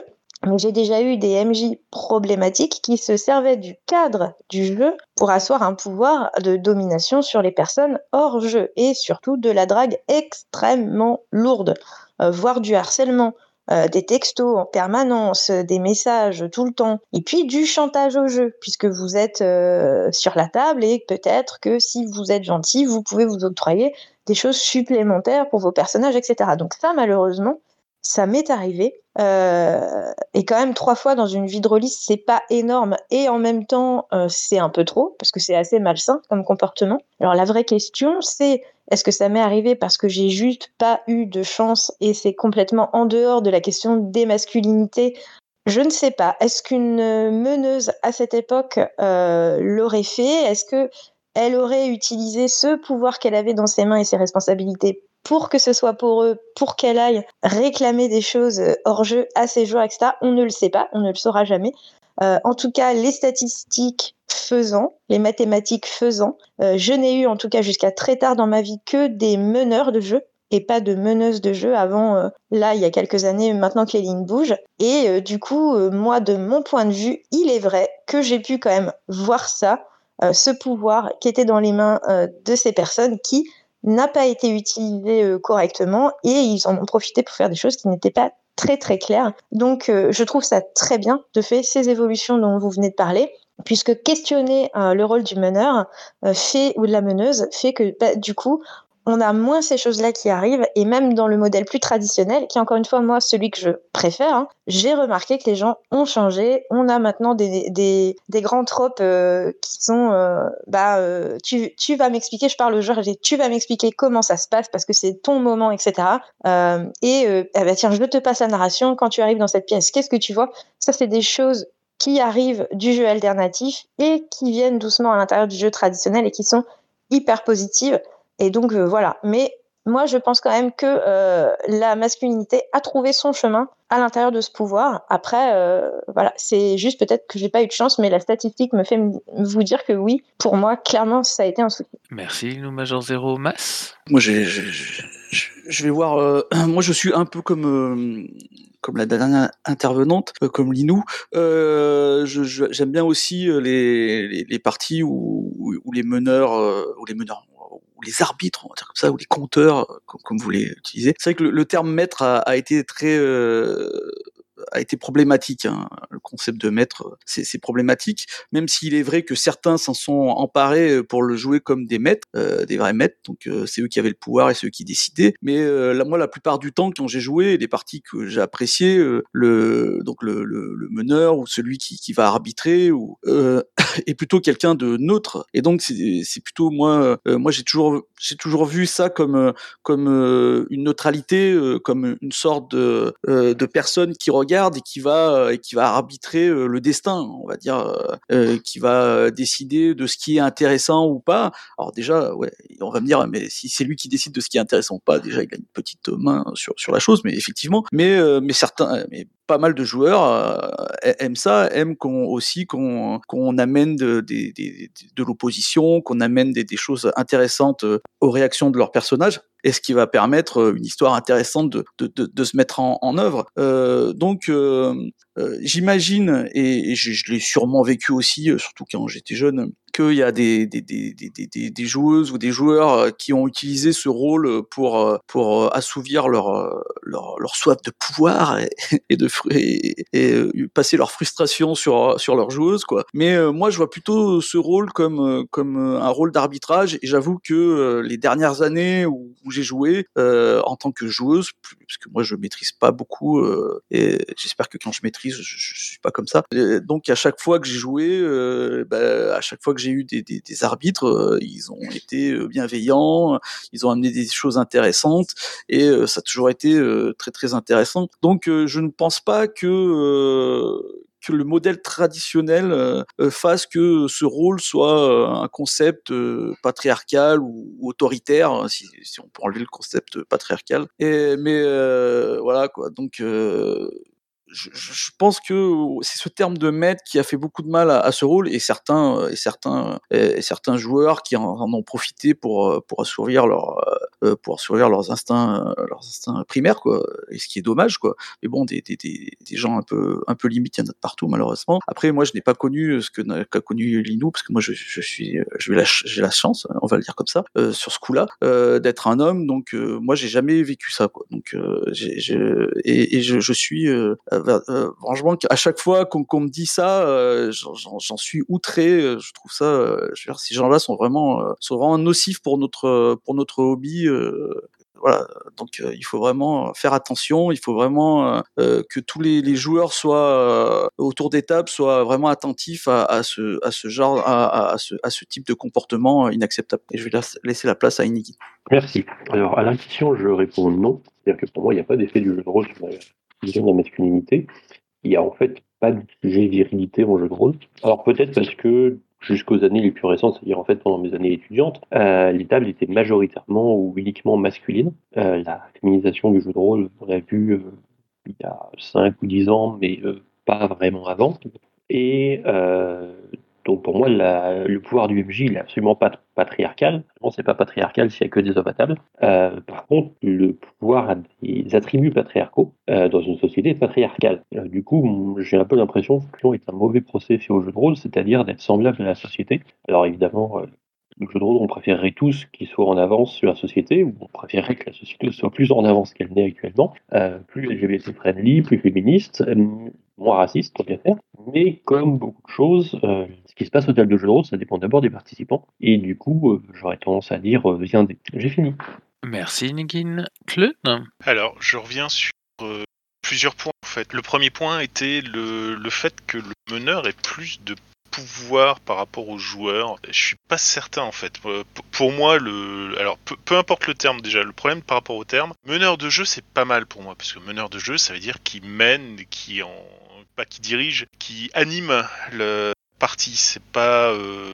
mais j'ai déjà eu des MJ problématiques qui se servaient du cadre du jeu pour asseoir un pouvoir de domination sur les personnes hors jeu et surtout de la drague extrêmement lourde, euh, voire du harcèlement. euh, des textos en permanence, des messages tout le temps, et puis du chantage au jeu, puisque vous êtes euh, sur la table et peut-être que si vous êtes gentil, vous pouvez vous octroyer des choses supplémentaires pour vos personnages, etc. Donc ça, malheureusement, ça m'est arrivé. Euh, et quand même trois fois dans une release, c'est pas énorme et en même temps euh, c'est un peu trop parce que c'est assez malsain comme comportement. Alors la vraie question c'est est-ce que ça m'est arrivé parce que j'ai juste pas eu de chance et c'est complètement en dehors de la question des masculinités? Je ne sais pas. Est-ce qu'une meneuse à cette époque euh, l'aurait fait? Est-ce que elle aurait utilisé ce pouvoir qu'elle avait dans ses mains et ses responsabilités? Pour que ce soit pour eux, pour qu'elle aille réclamer des choses euh, hors jeu à ses joueurs, etc. On ne le sait pas, on ne le saura jamais. Euh, en tout cas, les statistiques faisant, les mathématiques faisant, euh, je n'ai eu en tout cas jusqu'à très tard dans ma vie que des meneurs de jeu et pas de meneuses de jeu avant là il y a quelques années maintenant que les lignes bougent et du coup moi de mon point de vue il est vrai que j'ai pu quand même voir ça ce pouvoir qui était dans les mains de ces personnes qui n'a pas été utilisé correctement et ils en ont profité pour faire des choses qui n'étaient pas très très claires. Donc je trouve ça très bien de faire ces évolutions dont vous venez de parler puisque questionner le rôle du meneur fait ou de la meneuse fait que bah, du coup on a moins ces choses-là qui arrivent, et même dans le modèle plus traditionnel, qui est encore une fois moi celui que je préfère, hein, j'ai remarqué que les gens ont changé. On a maintenant des, des, des grands tropes euh, qui sont, euh, bah, euh, tu, vas m'expliquer, je parle au joueur, tu vas m'expliquer comment ça se passe parce que c'est ton moment, etc. et eh ben, tiens, je te passe la narration. Quand tu arrives dans cette pièce, qu'est-ce que tu vois? Ça, c'est des choses qui arrivent du jeu alternatif et qui viennent doucement à l'intérieur du jeu traditionnel et qui sont hyper positives. Et donc euh, voilà. Mais moi, je pense quand même que euh, la masculinité a trouvé son chemin à l'intérieur de ce pouvoir. Après, euh, voilà, c'est juste peut-être que j'ai pas eu de chance, mais la statistique me fait vous dire que oui, pour moi, clairement, ça a été un souci. Merci, nous Major Zéro Mass. Moi, je vais voir. moi, je suis un peu comme comme la dernière intervenante, comme Linou. Euh, j'aime bien aussi les, les, les parties où, où, les meneurs, où les meneurs, les arbitres, on va dire comme ça, ou les compteurs, euh, comme, vous voulez utiliser. C'est vrai que le, terme maître a, été très euh, a été problématique. Hein. Le concept de maître, c'est problématique, même s'il est vrai que certains s'en sont emparés euh, pour le jouer comme des maîtres, euh, des vrais maîtres. Donc euh, c'est eux qui avaient le pouvoir et c'est eux qui décidaient. Mais euh, là, moi, la plupart du temps, quand j'ai joué, les parties que j'ai appréciées, euh, le donc le, le, le, meneur ou celui qui, qui va arbitrer ou <coughs> est plutôt quelqu'un de neutre. Et donc c'est plutôt moi, moi j'ai toujours j'ai toujours vu ça comme comme une neutralité, comme une sorte de, de personne qui regarde et qui va euh, et qui va arbitrer euh, le destin, on va dire, euh, qui va décider de ce qui est intéressant ou pas. Alors déjà, on va me dire, mais si c'est lui qui décide de ce qui est intéressant ou pas, déjà il a une petite main sur sur la chose, mais effectivement, mais mais certains, mais pas mal de joueurs aiment ça, aiment qu'on aussi qu'on qu'on amène de, l'opposition, qu'on amène des, choses intéressantes aux réactions de leurs personnages, et ce qui va permettre euh, une histoire intéressante de, se mettre en, œuvre. Euh, donc euh, j'imagine, et, je l'ai sûrement vécu aussi, surtout quand j'étais jeune, qu'il y a des, joueuses ou des joueurs euh, qui ont utilisé ce rôle pour, euh, pour euh, assouvir leur, soif de pouvoir et, <laughs> passer leur frustration sur, leurs joueuses. Quoi. Mais moi, je vois plutôt ce rôle comme, un rôle d'arbitrage et j'avoue que les dernières années où, j'ai joué en tant que joueuse, parce que moi je maîtrise pas beaucoup et j'espère que quand je maîtrise, je, je, je, suis pas comme ça. Donc à chaque fois que j'ai joué, bah, à chaque fois que j'ai eu des, arbitres, euh, ils ont été euh, bienveillants, ils ont amené des choses intéressantes et euh, ça a toujours été très très intéressant. Donc je ne pense pas que que le modèle traditionnel fasse que ce rôle soit un concept patriarcal ou, autoritaire, si, si, on peut enlever le concept patriarcal. Et, mais voilà quoi. Donc je, je, pense que c'est ce terme de maître qui a fait beaucoup de mal à, à ce rôle et certains et certains et certains joueurs qui en, ont profité pour pour assouvir leur euh, pour assouvir leurs instincts leurs instincts primaires quoi et ce qui est dommage quoi. Mais bon des, des, des, des gens un peu un peu limites il y en a de partout malheureusement. Après moi je n'ai pas connu ce que qu'a connu Linou parce que moi je, je suis je j'ai la chance on va le dire comme ça euh, sur ce coup là euh, d'être un homme. Donc euh, moi j'ai jamais vécu ça quoi. Donc euh, j'ai et, je, je suis euh, franchement, à chaque fois qu'on qu me dit ça, euh, j'en suis outré. Euh, je trouve ça, euh, je veux dire, ces gens-là sont vraiment, sont vraiment nocifs pour notre, pour notre hobby voilà, donc euh, il faut vraiment faire attention. Il faut vraiment euh, euh, que tous les, joueurs soient euh, autour des tables soient vraiment attentifs à, ce genre à, ce, type de comportement inacceptable. Et je vais laisser- la place à Iniki. Merci. Alors, à la question, je réponds non. C'est-à-dire que pour moi, il n'y a pas d'effet du jeu de rôle sur la vision de la masculinité. Il n'y a en fait pas de sujet virilité en jeu de rôle. Alors, peut-être parce que jusqu'aux années les plus récentes, c'est-à-dire en fait pendant mes années étudiantes, euh, les tables étaient majoritairement ou uniquement masculines. Euh, la féminisation du jeu de rôle, on vu euh, il y a 5 ou 10 ans, mais euh, pas vraiment avant. Et euh, donc pour moi, le pouvoir du MJ, il est absolument pas patriarcal. Non, c'est pas patriarcal s'il y a que des hommes à table. Euh, par contre, le pouvoir a des attributs patriarcaux euh, dans une société patriarcale. Euh, du coup, j'ai un peu l'impression que Clon est un mauvais procès fait au jeu de rôle, c'est-à-dire d'être semblable à la société. Alors évidemment, le jeu de rôle, on préférerait tous qu'il soit en avance sur la société, ou on préférerait que la société soit plus en avance qu'elle n'est actuellement, euh, plus LGBT-friendly, plus féministe, euh, moins raciste, tant qu'à faire. Mais comme beaucoup de choses, euh, ce qui se passe au table de jeu de rôle, ça dépend d'abord des participants. Et du coup, euh, j'aurais tendance à dire, euh, viens, j'ai fini. Merci Nigin. Claude? Alors, je reviens sur euh, plusieurs points en fait. Le premier point était le, le fait que le meneur ait plus de pouvoir par rapport aux joueurs. Je suis pas certain en fait. Euh, Pour moi, le, alors peu, peu importe le terme déjà. Le problème par rapport au terme, meneur de jeu, c'est pas mal pour moi parce que meneur de jeu, ça veut dire qui mène, qui en, pas qui dirige, qui anime le partie. C'est pas euh,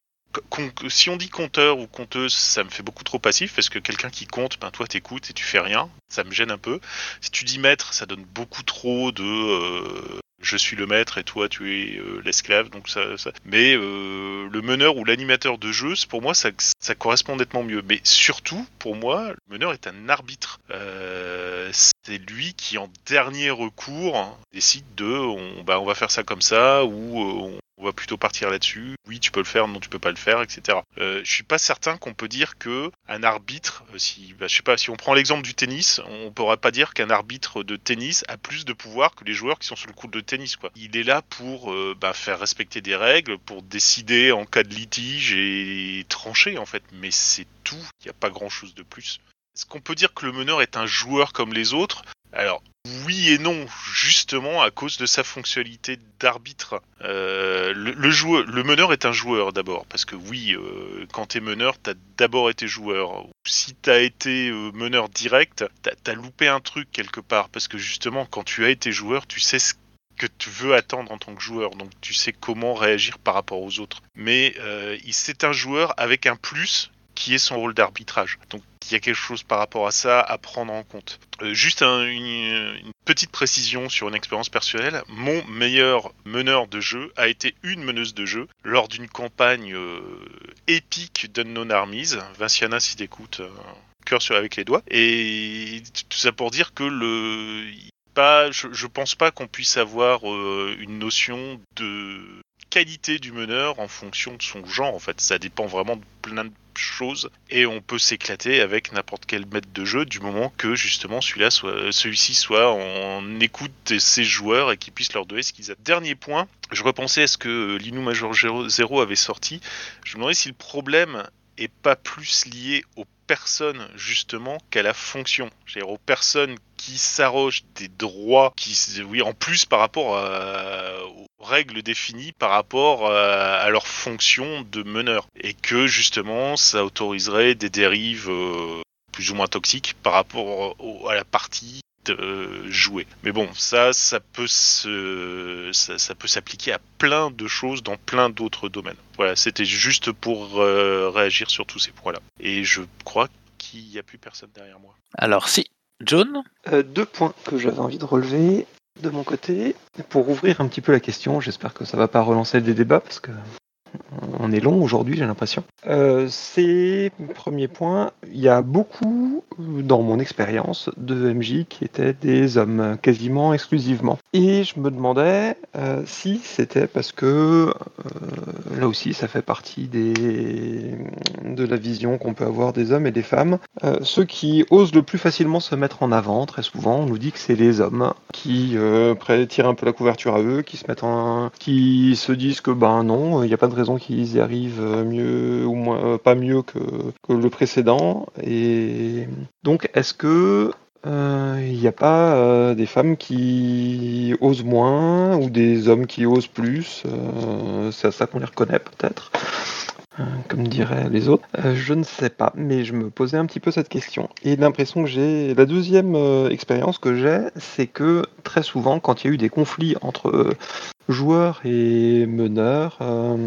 si on dit compteur ou conteuse, ça me fait beaucoup trop passif parce que quelqu'un qui compte, ben toi t'écoutes et tu fais rien, ça me gêne un peu. Si tu dis maître, ça donne beaucoup trop de euh, je suis le maître et toi tu es euh, l'esclave, donc ça, ça- Mais euh, le meneur ou l'animateur de jeu, pour moi ça, ça correspond nettement mieux. Mais surtout, pour moi, le meneur est un arbitre. Euh, c'est lui qui, en dernier recours, décide de on, bah, on va faire ça comme ça ou euh, on on va plutôt partir là-dessus. Oui, tu peux le faire, non, tu peux pas le faire, etc. Euh, je suis pas certain qu'on peut dire que un arbitre, euh, si, bah, je sais pas, si on prend l'exemple du tennis, on pourra pas dire qu'un arbitre de tennis a plus de pouvoir que les joueurs qui sont sur le coup de tennis, quoi. Il est là pour euh, bah, faire respecter des règles, pour décider en cas de litige et trancher en fait. Mais c'est tout. Il n'y a pas grand-chose de plus. Est-ce qu'on peut dire que le meneur est un joueur comme les autres? Alors oui et non, justement à cause de sa fonctionnalité d'arbitre. Euh, le, le meneur est un joueur d'abord, parce que oui, euh, quand t'es meneur, t'as d'abord été joueur. Si t'as été euh, meneur direct, t'as as loupé un truc quelque part, parce que justement, quand tu as été joueur, tu sais ce que tu veux attendre en tant que joueur, donc tu sais comment réagir par rapport aux autres. Mais euh, c'est un joueur avec un plus qui est son rôle d'arbitrage. Donc il y a quelque chose par rapport à ça à prendre en compte. Euh, juste un- une, une petite précision sur une expérience personnelle. Mon meilleur meneur de jeu a été une meneuse de jeu lors d'une campagne euh, épique d'Unknown Armies. Vinciana, si t'écoutes, euh, cœur sur avec les doigts. Et tout ça pour dire que le pas, je, je pense pas qu'on puisse avoir euh, une notion de qualité du meneur en fonction de son genre. En fait, ça dépend vraiment de plein de choses et on peut s'éclater avec n'importe quel maître de jeu du moment que justement celui-là soit, celui-ci soit en écoute de ses joueurs et qu'il puisse leur donner ce qu'ils ont. Dernier point, je repensais à ce que l'Inu Major Zero avait sorti. Je me demandais si le problème est pas plus lié aux personnes justement qu'à la fonction. C'est-à-dire aux personnes qui s'arrogent des droits qui, oui, en plus par rapport à, aux règles définies par rapport à, à leur fonction de meneur. Et que justement ça autoriserait des dérives euh, plus ou moins toxiques par rapport à la partie euh, jouer. Mais bon, ça, ça peut se, ça, peut s'appliquer à plein de choses dans plein d'autres domaines. Voilà, c'était juste pour euh, réagir sur tous ces points-là. Et je crois qu'il n'y a plus personne derrière moi. Alors si, John Euh, deux points que j'avais envie de relever on est long aujourd'hui, j'ai l'impression. Euh, c'est premier point. Il y a beaucoup dans mon expérience de MJ qui étaient des hommes quasiment exclusivement. Et je me demandais euh, si c'était parce que euh, là aussi ça fait partie des de la vision qu'on peut avoir des hommes et des femmes. Euh, ceux qui osent le plus facilement se mettre en avant, très souvent, on nous dit que c'est les hommes qui tirent un peu la couverture à eux, qui se mettent en, qui se disent que ben non, il n'y a pas de raison qu'ils y arrivent euh, mieux ou moins, euh, pas mieux que, le précédent. Et donc, est-ce que euh, il n'y a pas euh, des femmes qui osent moins ou des hommes qui osent plus euh, C'est à ça qu'on les reconnaît peut-être euh, comme diraient les autres. Euh, je ne sais pas, mais je me posais un petit peu cette question. Et l'impression que j'ai, la deuxième euh, expérience que j'ai, c'est que très souvent, quand il y a eu des conflits entre joueurs et meneurs, euh,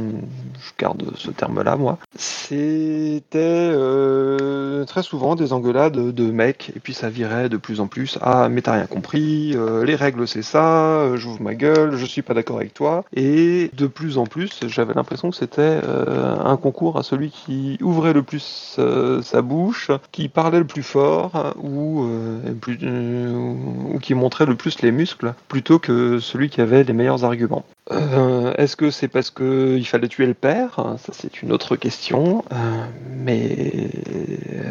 je garde ce terme-là, moi, c'était euh, très souvent des engueulades de mecs, et puis ça virait de plus en plus Ah, mais t'as rien compris, euh, les règles c'est ça, j'ouvre ma gueule, je suis pas d'accord avec toi. Et de plus en plus, j'avais l'impression que c'était un concours à celui qui ouvrait le plus sa bouche, qui parlait le plus fort, ou, ou qui montrait le plus les muscles, plutôt que celui qui avait les meilleurs arguments. Euh, Est-ce que c'est parce qu'il fallait tuer le père? Ça, c'est une autre question. Euh, mais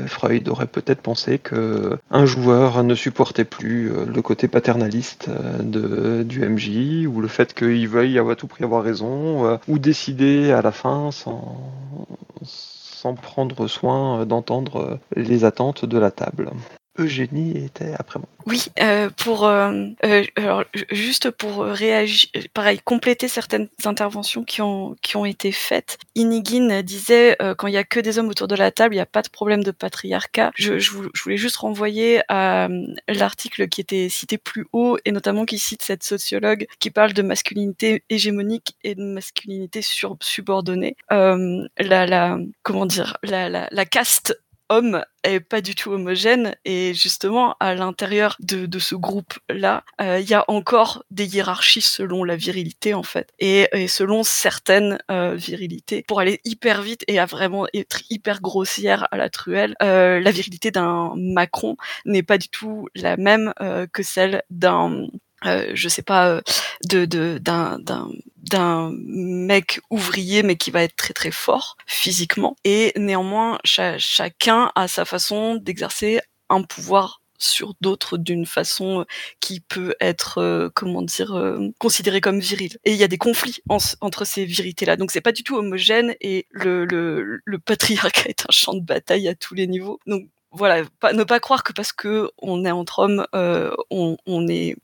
Freud aurait peut-être pensé que un joueur ne supportait plus euh, le côté paternaliste du MJ, ou le fait qu'il veuille à tout prix avoir raison, ou décider à la fin sans prendre soin d'entendre les attentes de la table. Eugénie était après moi. Oui, euh, pour euh, euh, alors, ju- juste pour réagir, pareil, compléter certaines interventions qui ont qui ont été faites. Inigine disait quand il y a que des hommes autour de la table, il n'y a pas de problème de patriarcat. Je, je, vou- je voulais juste renvoyer à l'article qui était cité plus haut et notamment qui cite cette sociologue qui parle de masculinité hégémonique et de masculinité subordonnée. La, comment dire la, la caste homme est pas du tout homogène et justement à l'intérieur de, de ce groupe là il y a encore des hiérarchies selon la virilité en fait et, et selon certaines euh, virilités. Pour aller hyper vite et à vraiment être hyper grossière à la truelle euh, la virilité d'un Macron n'est pas du tout la même euh, que celle d'un euh, je sais pas euh, de de d'un d'un d'un mec ouvrier mais qui va être très très fort physiquement. Et néanmoins cha- chacun a sa façon d'exercer un pouvoir sur d'autres d'une façon euh, qui peut être euh, comment dire euh, considérée comme virile. Et il y a des conflits en- entre ces virités là donc c'est pas du tout homogène et le, le le patriarcat est un champ de bataille à tous les niveaux. Donc voilà, ne pas croire que parce que on est entre hommes, euh, on, on est,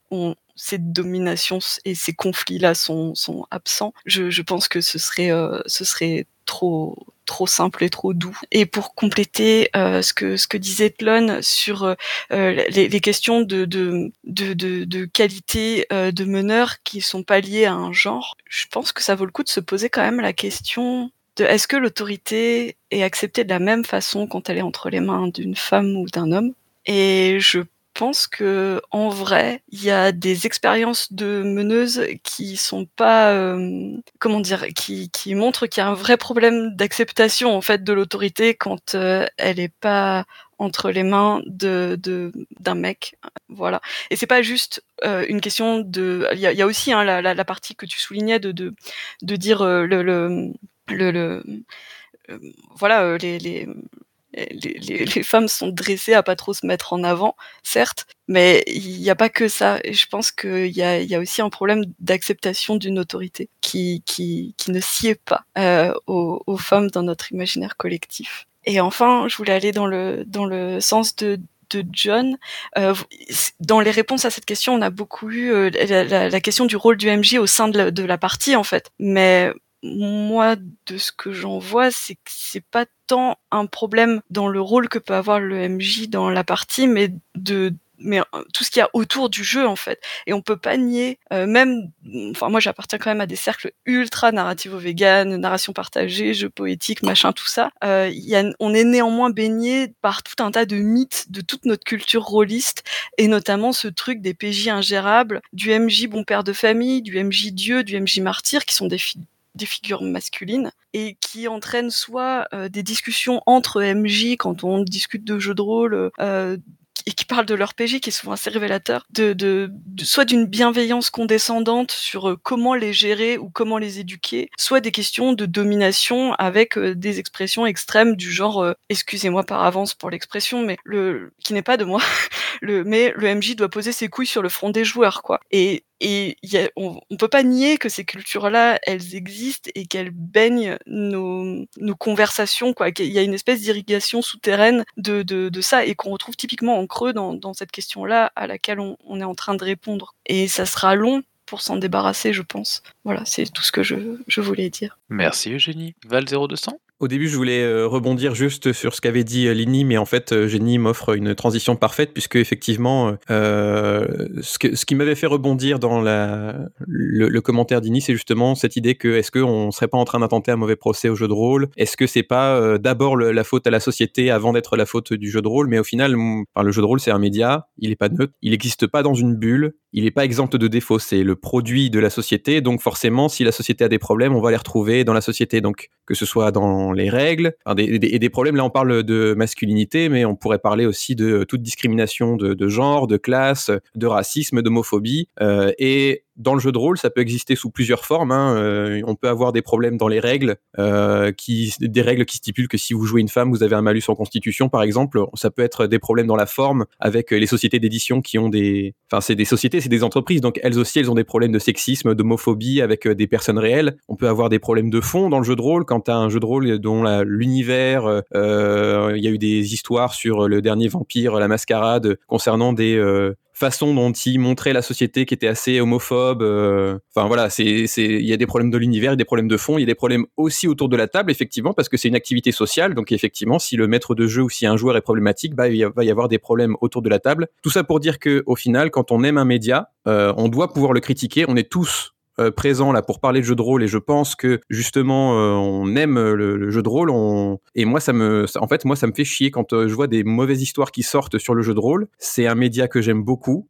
cette domination et ces conflits-là sont, sont absents. Je, pense que ce serait, euh, ce serait trop, trop simple et trop doux. Et pour compléter euh, ce que ce que disait Tlon sur euh, les, questions de de de, qualité de meneur qui sont pas liées à un genre, je pense que ça vaut le coup de se poser quand même la question de est-ce que l'autorité est acceptée de la même façon quand elle est entre les mains d'une femme ou d'un homme? Et je pense que en vrai, il y a des expériences de meneuses qui sont pas euh, comment dire, qui, montrent qu'il y a un vrai problème d'acceptation en fait de l'autorité quand euh, elle est pas entre les mains de d'un mec. Voilà. Et c'est pas juste euh, une question de il y a, aussi hein, la, partie que tu soulignais de de, dire le, le voilà les les, femmes sont dressées à pas trop se mettre en avant, certes, mais il n'y a pas que ça. Je pense qu'il y a, aussi un problème d'acceptation d'une autorité qui, ne sied pas euh, aux, femmes dans notre imaginaire collectif. Et enfin, je voulais aller dans le, sens de, John. Euh, dans les réponses à cette question, on a beaucoup eu euh, la, question du rôle du MJ au sein de la, de la partie, en fait. Mais moi, de ce que j'en vois, c'est que c'est pas tant un problème dans le rôle que peut avoir le MJ dans la partie, mais de mais tout ce qu'il y a autour du jeu en fait. Et on peut pas nier euh, même enfin moi j'appartiens quand même à des cercles ultra narrativo vegan narration partagée jeu poétique machin tout ça. Euh, on est néanmoins baigné par tout un tas de mythes de toute notre culture rôliste et notamment ce truc des PJ ingérables du MJ bon père de famille du MJ dieu du MJ martyr qui sont des des figures masculines et qui entraînent soit euh, des discussions entre MJ quand on discute de jeux de rôle euh, et qui parlent de leur PJ, qui est souvent assez révélateur, de, soit d'une bienveillance condescendante sur euh, comment les gérer ou comment les éduquer, soit des questions de domination avec euh, des expressions extrêmes du genre, excusez-moi par avance pour l'expression, mais le qui n'est pas de moi, le mais le MJ doit poser ses couilles sur le front des joueurs, quoi. Et et on, on peut pas nier que ces cultures-là, elles existent et qu'elles baignent nos, nos conversations, quoi. Qu'il y a une espèce d'irrigation souterraine de, de, de ça et qu'on retrouve typiquement en creux dans, dans cette question-là à laquelle on, on est en train de répondre. Et ça sera long pour s'en débarrasser, je pense. Voilà, c'est tout ce que je, je voulais dire. Merci Eugénie. Val 0200 Au début, je voulais euh, rebondir juste sur ce qu'avait dit euh, Lini, mais en fait, euh, Génie m'offre une transition parfaite, puisque effectivement, euh, ce, qui m'avait fait rebondir dans la, le, commentaire d'Ini, c'est justement cette idée que est-ce qu'on serait pas en train d'intenter un mauvais procès au jeu de rôle? Est-ce que c'est pas euh, d'abord la faute à la société avant d'être la faute du jeu de rôle? Mais au final, le jeu de rôle, c'est un média, il est pas neutre, il n'existe pas dans une bulle, il n'est pas exempt de défauts, c'est le produit de la société, donc forcément, si la société a des problèmes, on va les retrouver dans la société, donc que ce soit dans les règles, et des problèmes, là on parle de masculinité, mais on pourrait parler aussi de toute discrimination de, de genre, de classe, de racisme, d'homophobie, euh, et dans le jeu de rôle, ça peut exister sous plusieurs formes. hein. Euh, on peut avoir des problèmes dans les règles, euh, des règles qui stipulent que si vous jouez une femme, vous avez un malus en constitution, par exemple. Ça peut être des problèmes dans la forme, avec les sociétés d'édition qui ont des, enfin c'est des sociétés, c'est des entreprises, donc elles aussi, elles ont des problèmes de sexisme, d'homophobie avec euh, des personnes réelles. On peut avoir des problèmes de fond dans le jeu de rôle quand as un jeu de rôle dont l'univers, euh, euh, il y a eu des histoires sur le dernier vampire, la mascarade, concernant des façons dont il montrait la société qui était assez homophobe. euh, Enfin voilà, c'est il y a des problèmes de l'univers, il y a des problèmes de fond, il y a des problèmes aussi autour de la table effectivement parce que c'est une activité sociale. Donc effectivement, si le maître de jeu ou si un joueur est problématique, bah il va y avoir des problèmes autour de la table. Tout ça pour dire que au final, quand on aime un média, euh, on doit pouvoir le critiquer. On est tous euh, présents là pour parler de jeu de rôle. Et je pense que justement euh, on aime le, jeu de rôle. On... et moi ça me en fait moi ça me fait chier quand euh, je vois des mauvaises histoires qui sortent sur le jeu de rôle. C'est un média que j'aime beaucoup.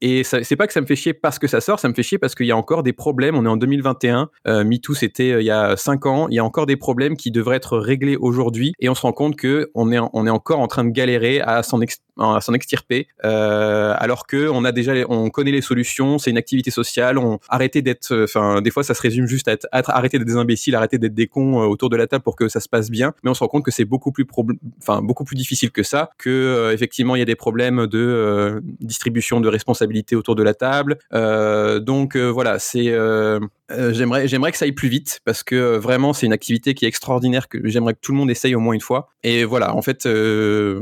Et c'est pas que ça me fait chier parce que ça sort ça me fait chier parce qu'il y a encore des problèmes. On est en 2021 euh, MeToo c'était il y a 5 ans. Il y a encore des problèmes qui devraient être réglés aujourd'hui. Et on se rend compte que on est, on est encore en train de galérer à s'en extirper. Alors que on a déjà on connaît les solutions. C'est une activité sociale. On d'être euh, enfin des fois ça se résume juste à, être, à arrêter d'être des imbéciles arrêter d'être des cons euh, autour de la table pour que ça se passe bien. Mais on se rend compte que c'est beaucoup plus enfin beaucoup plus difficile que ça que euh, effectivement il y a des problèmes de distribution de responsabilités autour de la table. Donc voilà c'est euh, j'aimerais j'aimerais que ça aille plus vite parce que euh, vraiment c'est une activité qui est extraordinaire que j'aimerais que tout le monde essaye au moins une fois. Et voilà en fait euh,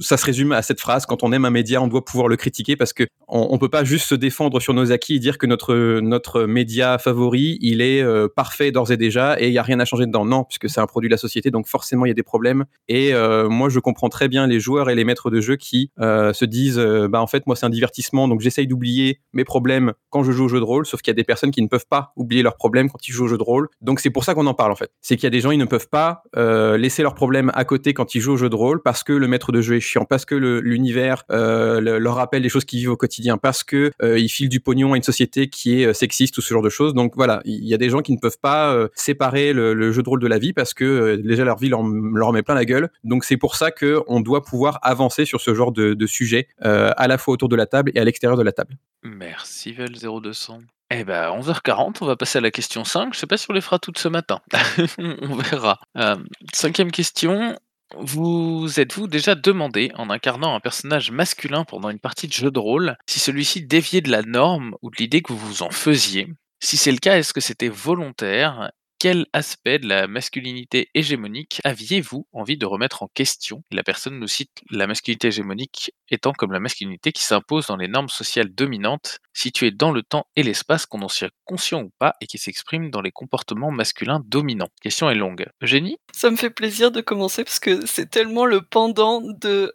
ça se résume à cette phrase quand on aime un média on doit pouvoir le critiquer parce que on, on peut pas juste se défendre sur nos acquis et dire que notre notre média favori il est parfait d'ores et déjà et il y a rien à changer dedans. Non puisque c'est un produit de la société donc forcément il y a des problèmes. Et moi je comprends très bien les joueurs et les maîtres de jeu qui se disent bah en fait moi c'est un divertissement donc j'essaye d'oublier mes problèmes quand je joue au jeu de rôle sauf qu'il y a des personnes qui ne peuvent pas oublier leurs problèmes quand ils jouent au jeu de rôle. Donc c'est pour ça qu'on en parle en fait. C'est qu'il y a des gens ils ne peuvent pas euh, laisser leurs problèmes à côté quand ils jouent au jeu de rôle parce que le maître de jeu est chiant parce que l'univers euh, le- leur rappelle des choses qu'ils vivent au quotidien parce que euh, ils filent du pognon à une société qui est sexiste ou ce genre de choses. Donc voilà il y a des gens qui ne peuvent pas séparer le, jeu de rôle de la vie parce que déjà leur vie leur, leur met plein la gueule. Donc c'est pour ça que on doit pouvoir avancer sur ce genre de, de sujet à la fois autour de la table et à l'extérieur de la table. Merci Val 0200. Eh ben 11h40, on va passer à la question 5. Je sais pas si on les fera toutes ce matin. <laughs> on verra. Euh, cinquième question. Vous êtes-vous déjà demandé, en incarnant un personnage masculin pendant une partie de jeu de rôle, si celui-ci déviait de la norme ou de l'idée que vous vous en faisiez? Si c'est le cas, est-ce que c'était volontaire? Quel aspect de la masculinité hégémonique aviez-vous envie de remettre en question? La personne nous cite la masculinité hégémonique étant comme la masculinité qui s'impose dans les normes sociales dominantes, situées dans le temps et l'espace, qu'on en soit conscient ou pas, et qui s'exprime dans les comportements masculins dominants. Question est longue. Eugénie? Ça me fait plaisir de commencer parce que c'est tellement le pendant de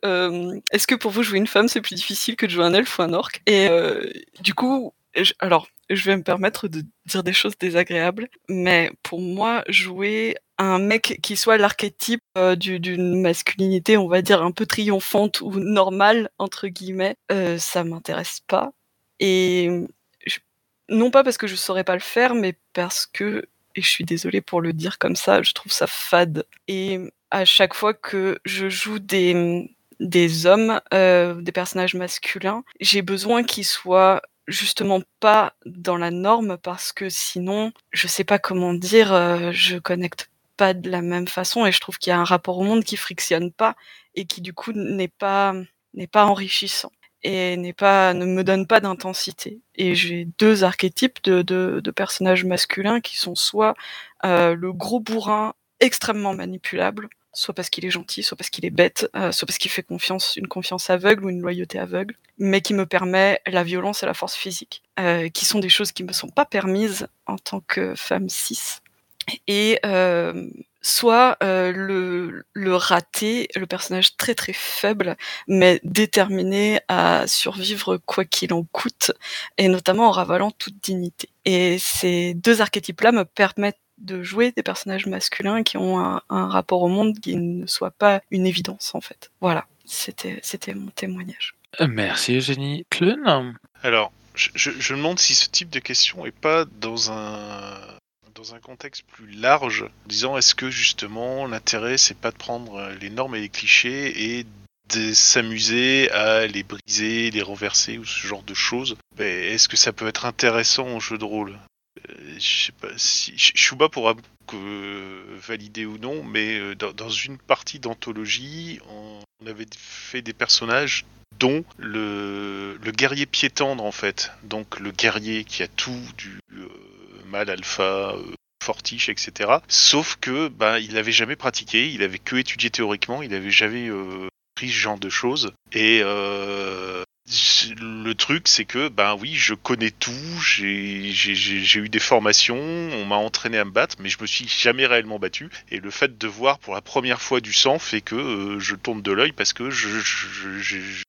est-ce que pour vous jouer une femme c'est plus difficile que de jouer un elfe ou un orc? Et euh, du coup, alors je vais me permettre de dire des choses désagréables, mais pour moi jouer un mec qui soit l'archétype euh, du- d'une masculinité, on va dire un peu triomphante ou normale entre guillemets, euh, ça m'intéresse pas. Et non pas parce que je saurais pas le faire, mais parce que et je suis désolée pour le dire comme ça, je trouve ça fade. Et à chaque fois que je joue des, des hommes, euh, des personnages masculins, j'ai besoin qu'ils soient justement pas dans la norme parce que sinon, je sais pas comment dire, euh, je connecte pas de la même façon et je trouve qu'il y a un rapport au monde qui frictionne pas et qui du coup n'est pas n'est pas enrichissant. et n'est pas, ne me donne pas d'intensité. Et j'ai deux archétypes de, de, de, personnages masculins qui sont soit euh, le gros bourrin extrêmement manipulable, soit parce qu'il est gentil, soit parce qu'il est bête, euh, soit parce qu'il fait confiance, une confiance aveugle ou une loyauté aveugle, mais qui me permet la violence et la force physique, euh, qui sont des choses qui me sont pas permises en tant que femme cis. Et euh, soit euh, le, le raté, le personnage très très faible, mais déterminé à survivre quoi qu'il en coûte, et notamment en ravalant toute dignité. Et ces deux archétypes-là me permettent de jouer des personnages masculins qui ont un, un, rapport au monde qui ne soit pas une évidence en fait. Voilà, c'était c'était mon témoignage. Merci Eugénie. Clun Alors, je, je, je, me demande si ce type de question est pas dans un dans un contexte plus large, en disant est-ce que justement l'intérêt c'est pas de prendre les normes et les clichés et de s'amuser à les briser, les renverser ou ce genre de choses? Est-ce que ça peut être intéressant en jeu de rôle? Je sais pas si Shuba pourra que valider ou non, mais dans, dans une partie d'anthologie, on, avait fait des personnages dont le, guerrier pied tendre en fait, donc le guerrier qui a tout du euh, mal alpha, euh, fortiche, etc. Sauf que bah, il n'avait jamais pratiqué, il avait que étudié théoriquement, il avait jamais euh, pris ce genre de choses et le truc, c'est que, ben oui, je connais tout, j'ai eu des formations, on m'a entraîné à me battre, mais je me suis jamais réellement battu. Et le fait de voir pour la première fois du sang fait que euh, je tourne de l'œil parce que je, je, je, je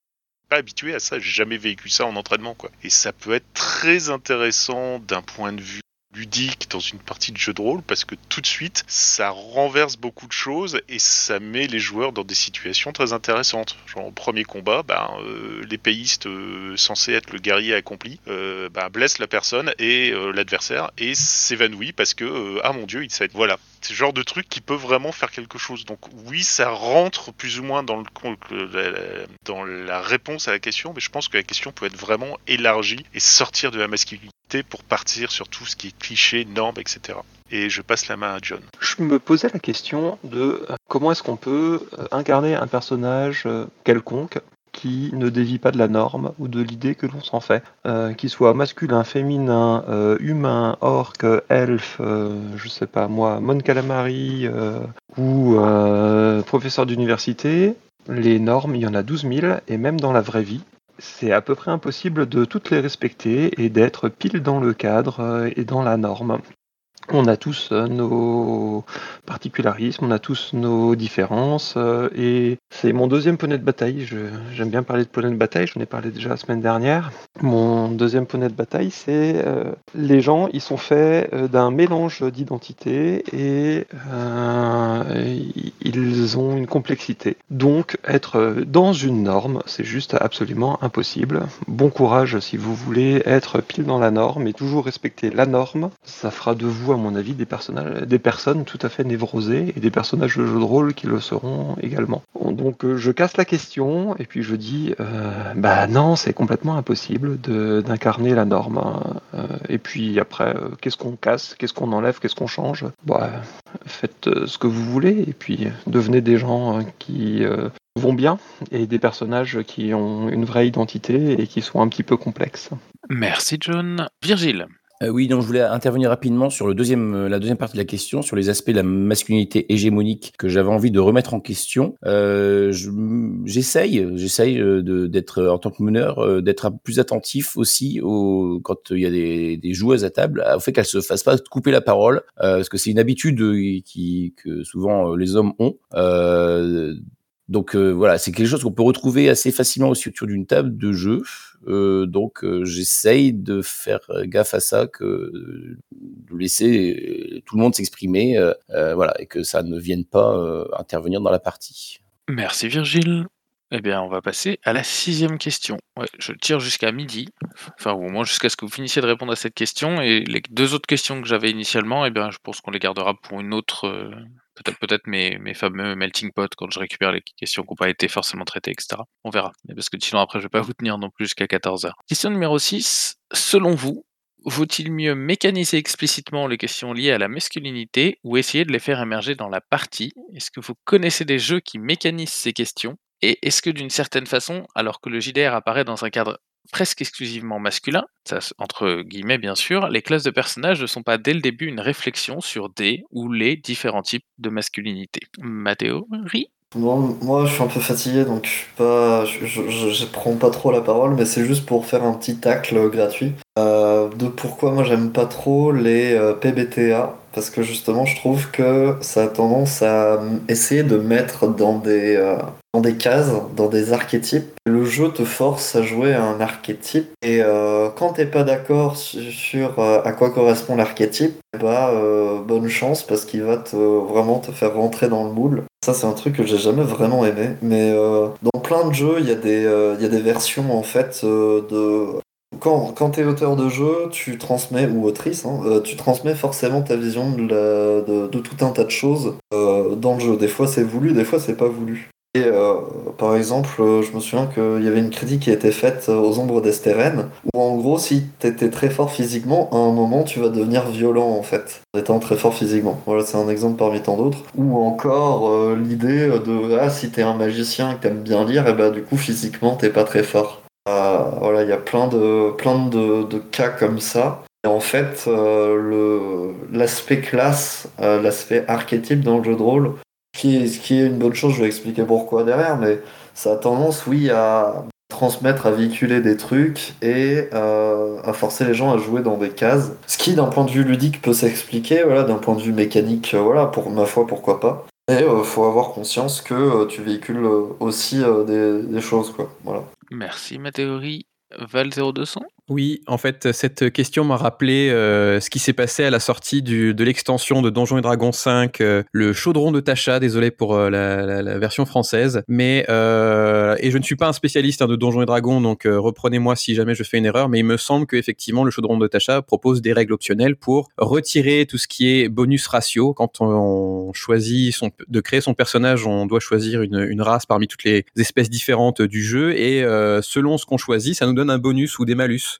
pas habitué à ça, j'ai jamais vécu ça en entraînement, quoi. Et ça peut être très intéressant d'un point de vue ludique dans une partie de jeu de rôle parce que tout de suite ça renverse beaucoup de choses et ça met les joueurs dans des situations très intéressantes. Genre premier combat, ben, euh, l'épéiste euh, censé être le guerrier accompli euh, ben, blesse la personne et euh, l'adversaire et s'évanouit parce que ah mon dieu il sait voilà c'est le genre de truc qui peut vraiment faire quelque chose. Donc oui ça rentre plus ou moins dans le dans la réponse à la question mais je pense que la question peut être vraiment élargie et sortir de la masculinité pour partir sur tout ce qui est cliché, normes, etc. Et je passe la main à John. Je me posais la question de comment est-ce qu'on peut incarner un personnage quelconque qui ne dévie pas de la norme ou de l'idée que l'on s'en fait, euh, qu'il soit masculin, féminin, euh, humain, orc, elfe, euh, je sais pas moi, Mon Calamari ou professeur d'université, les normes, il y en a 12 000 et même dans la vraie vie, c'est à peu près impossible de toutes les respecter et d'être pile dans le cadre et dans la norme. On a tous nos particularismes, on a tous nos différences, et c'est mon deuxième poney de bataille. J'aime bien parler de poney de bataille, j'en ai parlé déjà la semaine dernière. Mon deuxième poney de bataille, c'est euh, les gens, ils sont faits d'un mélange d'identités et euh, ils ont une complexité. Donc, être dans une norme, c'est juste absolument impossible. Bon courage si vous voulez être pile dans la norme et toujours respecter la norme. Ça fera de vous, à mon avis, des, personnages, des personnes tout à fait névrosées et des personnages de jeu de rôle qui le seront également. Donc, je casse la question et puis je dis, euh, bah non, c'est complètement impossible d'incarner la norme. Hein. Et puis après, euh, qu'est-ce qu'on casse, qu'est-ce qu'on enlève, qu'est-ce qu'on change? Bah, Faites euh, ce que vous voulez et puis devenez des gens qui euh, vont bien et des personnages qui ont une vraie identité et qui sont un petit peu complexes. Merci John. Virgile euh, oui, donc je voulais intervenir rapidement sur le deuxième, euh, la deuxième partie de la question, sur les aspects de la masculinité hégémonique que j'avais envie de remettre en question. Euh, j'essaye, j'essaye d'être en tant que meneur, d'être plus attentif aussi au, quand il y a des joueuses à table, au fait qu'elles se fassent pas couper la parole, parce que c'est une habitude qui, que souvent les hommes ont. Donc voilà, c'est quelque chose qu'on peut retrouver assez facilement aussi autour d'une table de jeu. Euh, donc euh, j'essaye de faire gaffe à ça, de laisser tout le monde s'exprimer, euh, voilà, et que ça ne vienne pas intervenir dans la partie. Merci Virgile. Eh bien, on va passer à la sixième question. Je tire jusqu'à midi, enfin au moins jusqu'à ce que vous finissiez de répondre à cette question. Et les deux autres questions que j'avais initialement, eh bien, je pense qu'on les gardera pour une autre, peut-être mes, fameux melting pot quand je récupère les questions qui n'ont pas été forcément traitées, etc. On verra. Parce que sinon après je vais pas vous tenir non plus jusqu'à 14h. Question numéro 6. Selon vous, vaut-il mieux mécaniser explicitement les questions liées à la masculinité ou essayer de les faire émerger dans la partie? Est-ce que vous connaissez des jeux qui mécanisent ces questions? Et est-ce que d'une certaine façon, alors que le JDR apparaît dans un cadre presque exclusivement masculin, ça, entre guillemets bien sûr, les classes de personnages ne sont pas dès le début une réflexion sur des ou les différents types de masculinité. Ma théorie Bon, moi, je suis un peu fatigué, donc je, suis pas, je, je, je prends pas trop la parole, mais c'est juste pour faire un petit tacle gratuit. Euh, de pourquoi moi j'aime pas trop les euh, PBTA. Parce que justement, je trouve que ça a tendance à essayer de mettre dans des, euh, dans des cases, dans des archétypes. Le jeu te force à jouer un archétype. Et euh, quand t'es pas d'accord sur euh, à quoi correspond l'archétype, bah bonne chance parce qu'il va te, vraiment te faire rentrer dans le moule. Ça, c'est un truc que j'ai jamais vraiment aimé. Mais dans plein de jeux, il y, a des, y a des versions en fait de quand, quand tu es auteur de jeu, tu transmets, ou autrice, hein, euh, tu transmets forcément ta vision de, de, tout un tas de choses euh, dans le jeu. Des fois c'est voulu, des fois c'est pas voulu. Et euh, par exemple, je me souviens qu'il y avait une critique qui a été faite aux ombres d'Esteren, où en gros, si t'étais très fort physiquement, à un moment, tu vas devenir violent en fait, en étant très fort physiquement. Voilà, c'est un exemple parmi tant d'autres. Ou encore l'idée de ah, si t'es un magicien et que t'aimes bien lire, et bah du coup, physiquement, t'es pas très fort. Euh, voilà, il y a plein de, plein de, cas comme ça. Et en fait, euh, l'aspect classe, euh, l'aspect archétype dans le jeu de rôle, est, qui est une bonne chose, je vais expliquer pourquoi derrière, mais ça a tendance, oui, à transmettre, à véhiculer des trucs et à forcer les gens à jouer dans des cases. Ce qui, d'un point de vue ludique, peut s'expliquer, voilà, d'un point de vue mécanique, voilà, pour ma foi, pourquoi pas. Et il faut avoir conscience que tu véhicules aussi des, des, choses, quoi. Voilà. Merci ma théorie. Val 0200 oui, en fait, cette question m'a rappelé euh, ce qui s'est passé à la sortie du, de l'extension de Donjons et Dragons 5, euh, le chaudron de Tacha, désolé pour euh, la, la, version française, mais et je ne suis pas un spécialiste hein, de Donjons et Dragons, donc reprenez-moi si jamais je fais une erreur, mais il me semble qu'effectivement le chaudron de Tacha propose des règles optionnelles pour retirer tout ce qui est bonus ratio. Quand on, choisit son, de créer son personnage, on doit choisir une, une race parmi toutes les espèces différentes du jeu, et selon ce qu'on choisit, ça nous donne un bonus ou des malus.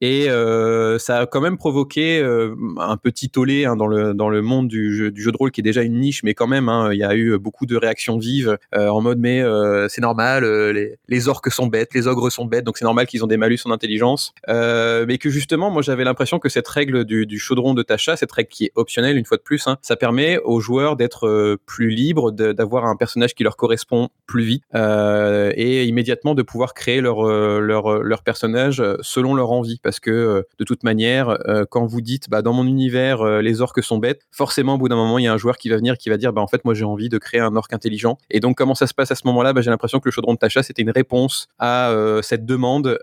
Et euh, ça a quand même provoqué euh, un petit tollé hein, dans, le, dans le monde du jeu, du jeu de rôle qui est déjà une niche, mais quand même, hein, il y a eu beaucoup de réactions vives euh, en mode mais c'est normal, les, les, orques sont bêtes, les ogres sont bêtes, donc c'est normal qu'ils ont des malus en intelligence. mais que justement, moi j'avais l'impression que cette règle du, du, chaudron de Tacha, cette règle qui est optionnelle une fois de plus, hein, ça permet aux joueurs d'être plus libres, d'avoir un personnage qui leur correspond plus vite et immédiatement de pouvoir créer leur, leur, leur personnage selon leur envie parce que euh, de toute manière, euh, quand vous dites bah, dans mon univers euh, les orques sont bêtes, forcément au bout d'un moment il y a un joueur qui va venir qui va dire bah en fait moi j'ai envie de créer un orc intelligent. Et donc comment ça se passe à ce moment-là? Bah, J'ai l'impression que le chaudron de Tacha c'était une réponse à cette demande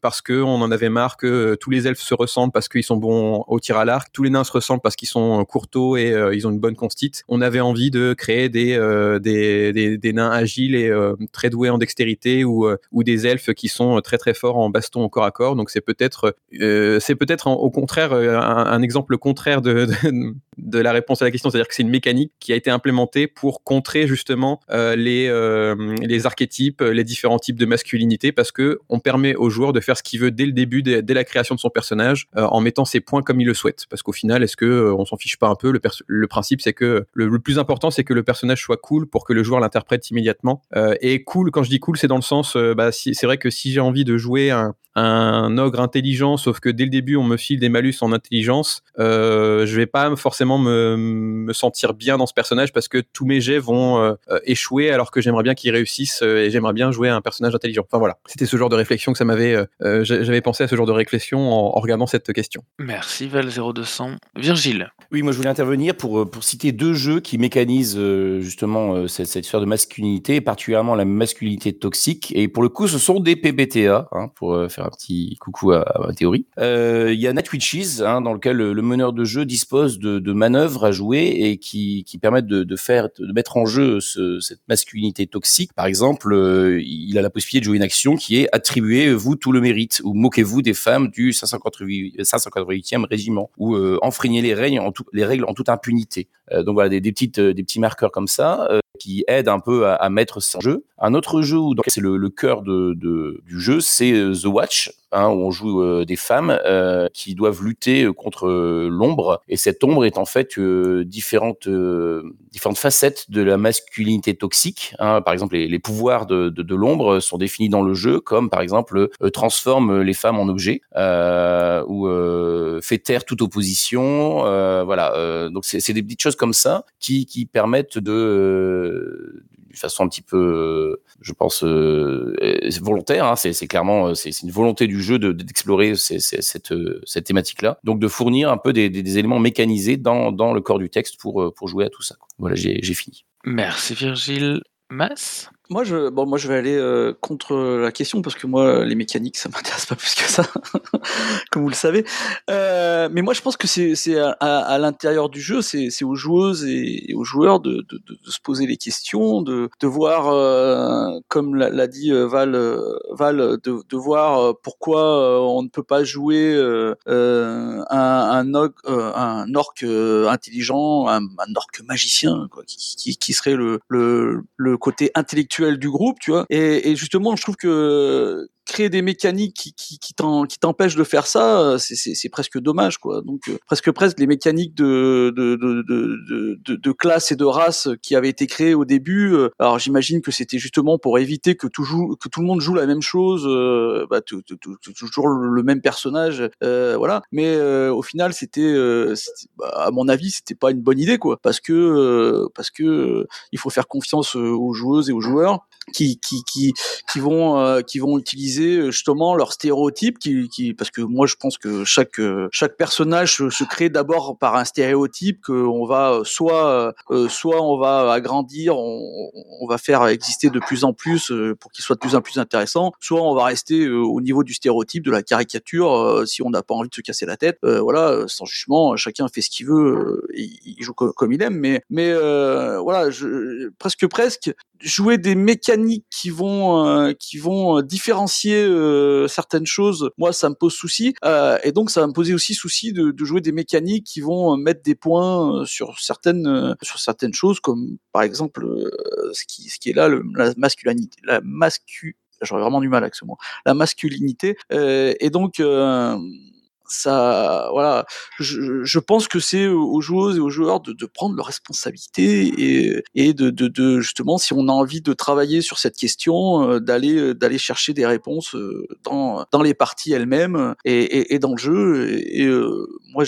parce que on en avait marre que tous les elfes se ressemblent parce qu'ils sont bons au tir à l'arc, tous les nains se ressemblent parce qu'ils sont courteaux et ils ont une bonne constite. On avait envie de créer des, nains agiles et très doués en dextérité ou, ou des elfes qui sont très très forts en baston au corps à corps. Donc c'est peut-être euh, c'est peut-être au contraire euh, un, exemple contraire de, la réponse à la question, c'est-à-dire que c'est une mécanique qui a été implémentée pour contrer justement euh, les, les archétypes, les différents types de masculinité, parce que on permet au joueur de faire ce qu'il veut dès le début, dès, la création de son personnage, en mettant ses points comme il le souhaite. Parce qu'au final, est-ce que on s'en fiche pas un peu? Le, principe, c'est que le, plus important, c'est que le personnage soit cool pour que le joueur l'interprète immédiatement. et cool, quand je dis cool, c'est dans le sens, bah, c'est vrai que si j'ai envie de jouer un, un ogre intelligent, sauf que dès le début on me file des malus en intelligence, euh, je vais pas forcément me, me, sentir bien dans ce personnage parce que tous mes jets vont euh, échouer alors que j'aimerais bien qu'ils réussissent euh, et j'aimerais bien jouer un personnage intelligent. Enfin voilà, c'était ce genre de réflexion que ça m'avait, euh, j'avais pensé à ce genre de réflexion en, regardant cette question. Merci Val 0200. Virgile. Oui, moi je voulais intervenir pour pour citer deux jeux qui mécanisent justement cette, cette sphère de masculinité, particulièrement la masculinité toxique. Et pour le coup, ce sont des PBTA hein, pour faire un petit coucou à, ma théorie. Euh, il y a Nightwitches, hein, dans lequel le, meneur de jeu dispose de, de, manœuvres à jouer et qui, qui permettent de, de, faire, de mettre en jeu ce, cette masculinité toxique. Par exemple, euh, il a la possibilité de jouer une action qui est attribuez-vous tout le mérite ou moquez-vous des femmes du 588, 588e régiment ou euh, enfreignez les règles en, tout, les règles en toute impunité. Donc voilà des, des petites des petits marqueurs comme ça qui aident un peu à, mettre ça en jeu. Un autre jeu c'est le, cœur de, du jeu, c'est euh, The Watch, hein, où on joue euh, des femmes euh, qui doivent lutter contre l'ombre. Et cette ombre est en fait différentes, différentes facettes de la masculinité toxique. Hein. Par exemple, les, les pouvoirs de, de, de l'ombre sont définis dans le jeu, comme par exemple transforme les femmes en objets ou fait taire toute opposition. voilà. donc c'est des petites choses comme ça qui, qui permettent de d'une façon un petit peu, je pense, euh, volontaire. Hein, c'est clairement, c'est une volonté du jeu d'explorer de, cette, cette thématique-là. Donc de fournir un peu des, éléments mécanisés dans, dans le corps du texte pour, pour jouer à tout ça. Voilà, j'ai fini. Merci Virgile. Mass moi, je, bon, moi, je vais aller euh, contre la question parce que moi, les mécaniques, ça <laughs> m'intéresse pas plus que ça, <laughs> comme vous le savez. Euh, mais moi, je pense que c'est à, à l'intérieur du jeu, c'est aux joueuses et, aux joueurs de, de, de, se poser les questions, de, de voir, euh, comme l'a dit euh, Val, euh, Val, de, de voir pourquoi on ne peut pas jouer un, un, orc, un orc intelligent, un, un orc magicien, quoi, qui, qui, qui serait le, le, le côté intellectuel du groupe, tu vois. Et, et, justement, je trouve que créer des mécaniques qui, qui, qui t'empêchent de faire ça, c'est presque dommage, quoi. Donc euh, presque presque les mécaniques de de, de, de, de, classe et de race qui avaient été créées au début. Euh, alors j'imagine que c'était justement pour éviter que tout, joue, que tout le monde joue la même chose, euh, bah, toujours le même personnage, euh, voilà. Mais euh, au final, c'était, bah, à mon avis, c'était pas une bonne idée, quoi, parce que parce que il faut faire confiance aux joueuses et aux joueurs qui qui qui qui vont euh, qui vont utiliser euh, justement leurs stéréotypes qui, qui parce que moi je pense que chaque euh, chaque personnage se, crée d'abord par un stéréotype que on va soit euh, soit on va agrandir on, on, va faire exister de plus en plus pour qu'il soit de plus en plus intéressant soit on va rester au niveau du stéréotype de la caricature si on n'a pas envie de se casser la tête voilà sans jugement chacun fait ce qu'il veut et il joue comme, comme il aime mais mais voilà je, presque presque jouer des mécaniques qui vont euh, qui vont différencier euh, certaines choses moi ça me pose souci. Euh, et donc ça va me poser aussi souci de, de, jouer des mécaniques qui vont mettre des points sur certaines sur certaines choses comme par exemple ce qui ce qui est là le, la masculinité la mascu j'aurais vraiment du mal avec ce mot la masculinité. Et donc ça, voilà, je, pense que c'est aux joueuses et aux joueurs de, prendre leurs responsabilités et, de, justement, si on a envie de travailler sur cette question, euh, d'aller chercher des réponses euh, dans, les parties elles-mêmes et, dans le jeu. Et, euh, moi,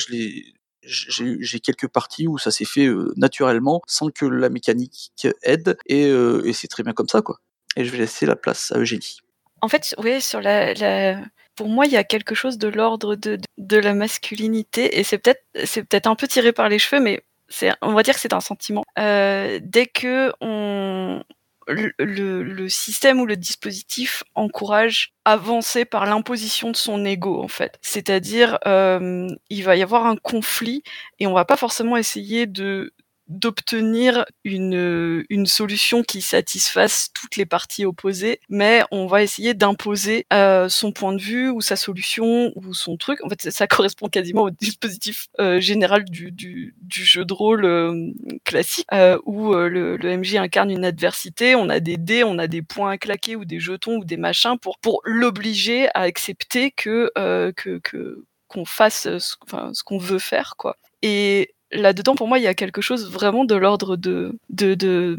j'ai quelques parties où ça s'est fait naturellement sans que la mécanique aide et, c'est très bien comme ça quoi. Et je vais laisser la place à Eugénie. En fait, oui, sur la pour moi, il y a quelque chose de l'ordre de, de, la masculinité, et c'est peut-être c'est peut-être un peu tiré par les cheveux, mais c'est on va dire que c'est un sentiment. Euh, dès que on le, système ou le dispositif encourage avancer par l'imposition de son ego en fait. C'est-à-dire, euh, il va y avoir un conflit et on va pas forcément essayer de d'obtenir une, une solution qui satisfasse toutes les parties opposées, mais on va essayer d'imposer euh, son point de vue ou sa solution ou son truc. En fait, ça correspond quasiment au dispositif euh, général du, du, du, jeu de rôle euh, classique, euh, où euh, le, le, MJ incarne une adversité, on a des dés, on a des points à claquer ou des jetons ou des machins pour, pour l'obliger à accepter que, euh, que, que qu'on fasse ce, enfin, ce qu'on veut faire, quoi. Et là-dedans, pour moi, il y a quelque chose vraiment de l'ordre de, de, de,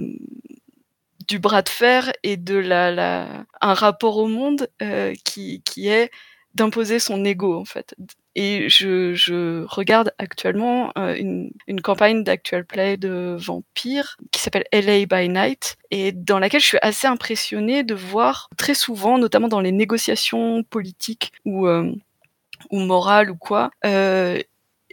du bras de fer et de la, la un rapport au monde euh, qui, qui est d'imposer son ego, en fait. Et je, je regarde actuellement euh, une, une campagne d'actual play de Vampire qui s'appelle LA by Night et dans laquelle je suis assez impressionnée de voir très souvent, notamment dans les négociations politiques ou, euh, ou morales ou quoi, euh,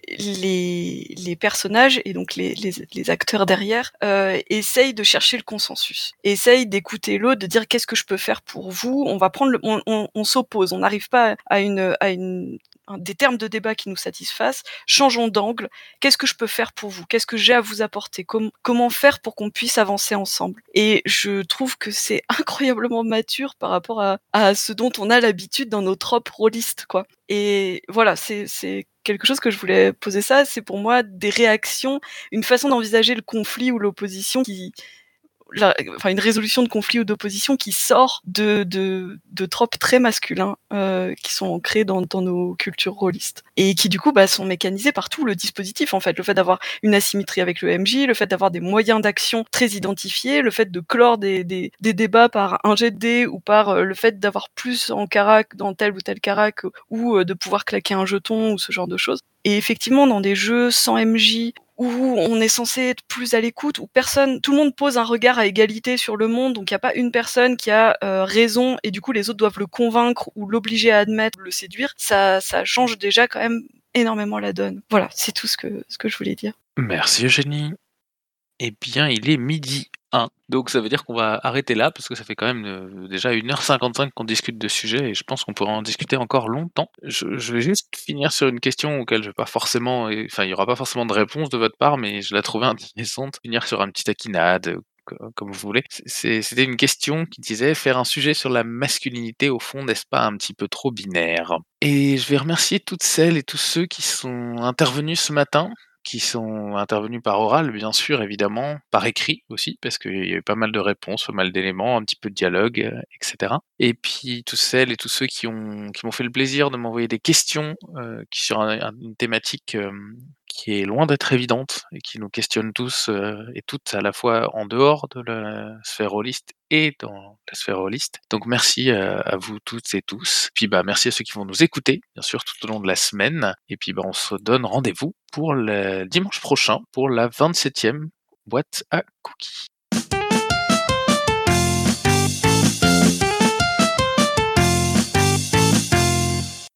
les, les, personnages et donc les, les, les acteurs derrière euh, essayent de chercher le consensus, essayent d'écouter l'autre, de dire qu'est-ce que je peux faire pour vous. On va prendre, le, on, on, on s'oppose, on n'arrive pas à une, à une des termes de débat qui nous satisfassent, changeons d'angle, qu'est-ce que je peux faire pour vous, qu'est-ce que j'ai à vous apporter, Com comment faire pour qu'on puisse avancer ensemble? Et je trouve que c'est <laughs> incroyablement mature par rapport à, à ce dont on a l'habitude dans nos tropes rôlistes, quoi. Et voilà, c'est quelque chose que je voulais poser ça, c'est pour moi des réactions, une façon d'envisager le conflit ou l'opposition qui, la- enfin une résolution de conflit ou d'opposition qui sort de, de, de tropes très masculins euh, qui sont ancrés dans, dans nos cultures rôlistes. Et qui du coup bah, sont mécanisés par tout le dispositif en fait. Le fait d'avoir une asymétrie avec le MJ le fait d'avoir des moyens d'action très identifiés le fait de clore des, des, des débats par un jet de dés ou par euh, le fait d'avoir plus en carac dans tel ou tel carac ou euh, de pouvoir claquer un jeton ou ce genre de choses. Et effectivement dans des jeux sans MJ où on est censé être plus à l'écoute, où personne, tout le monde pose un regard à égalité sur le monde, donc il n'y a pas une personne qui a euh, raison et du coup les autres doivent le convaincre ou l'obliger à admettre, le séduire, ça, ça change déjà quand même énormément la donne. Voilà, c'est tout ce que, ce que je voulais dire. Merci Eugénie. Eh bien, il est midi 1, donc ça veut dire qu'on va arrêter là, parce que ça fait quand même euh, déjà 1h55 qu'on discute de ce sujet, et je pense qu'on pourra en discuter encore longtemps. Je, vais juste finir sur une question auquel je vais pas forcément, enfin, il y aura pas forcément de réponse de votre part, mais je la trouvais intéressante. Finir sur un petit taquinade, co- comme vous voulez. C'était une question qui disait faire un sujet sur la masculinité, au fond, n'est-ce pas un petit peu trop binaire? Et je vais remercier toutes celles et tous ceux qui sont intervenus ce matin qui sont intervenus par oral, bien sûr, évidemment, par écrit aussi, parce qu'il y a eu pas mal de réponses, pas mal d'éléments, un petit peu de dialogue, euh, etc. Et puis tous celles et tous ceux qui ont qui m'ont fait le plaisir de m'envoyer des questions euh, qui sur un- un- une thématique euh, qui est loin d'être évidente et qui nous questionne tous euh, et toutes à la fois en dehors de la sphère holiste et dans la sphère holiste. Donc merci euh, à vous toutes et tous. Puis bah merci à ceux qui vont nous écouter, bien sûr, tout au long de la semaine. Et puis bah on se donne rendez-vous pour le dimanche prochain pour la 27e boîte à cookies.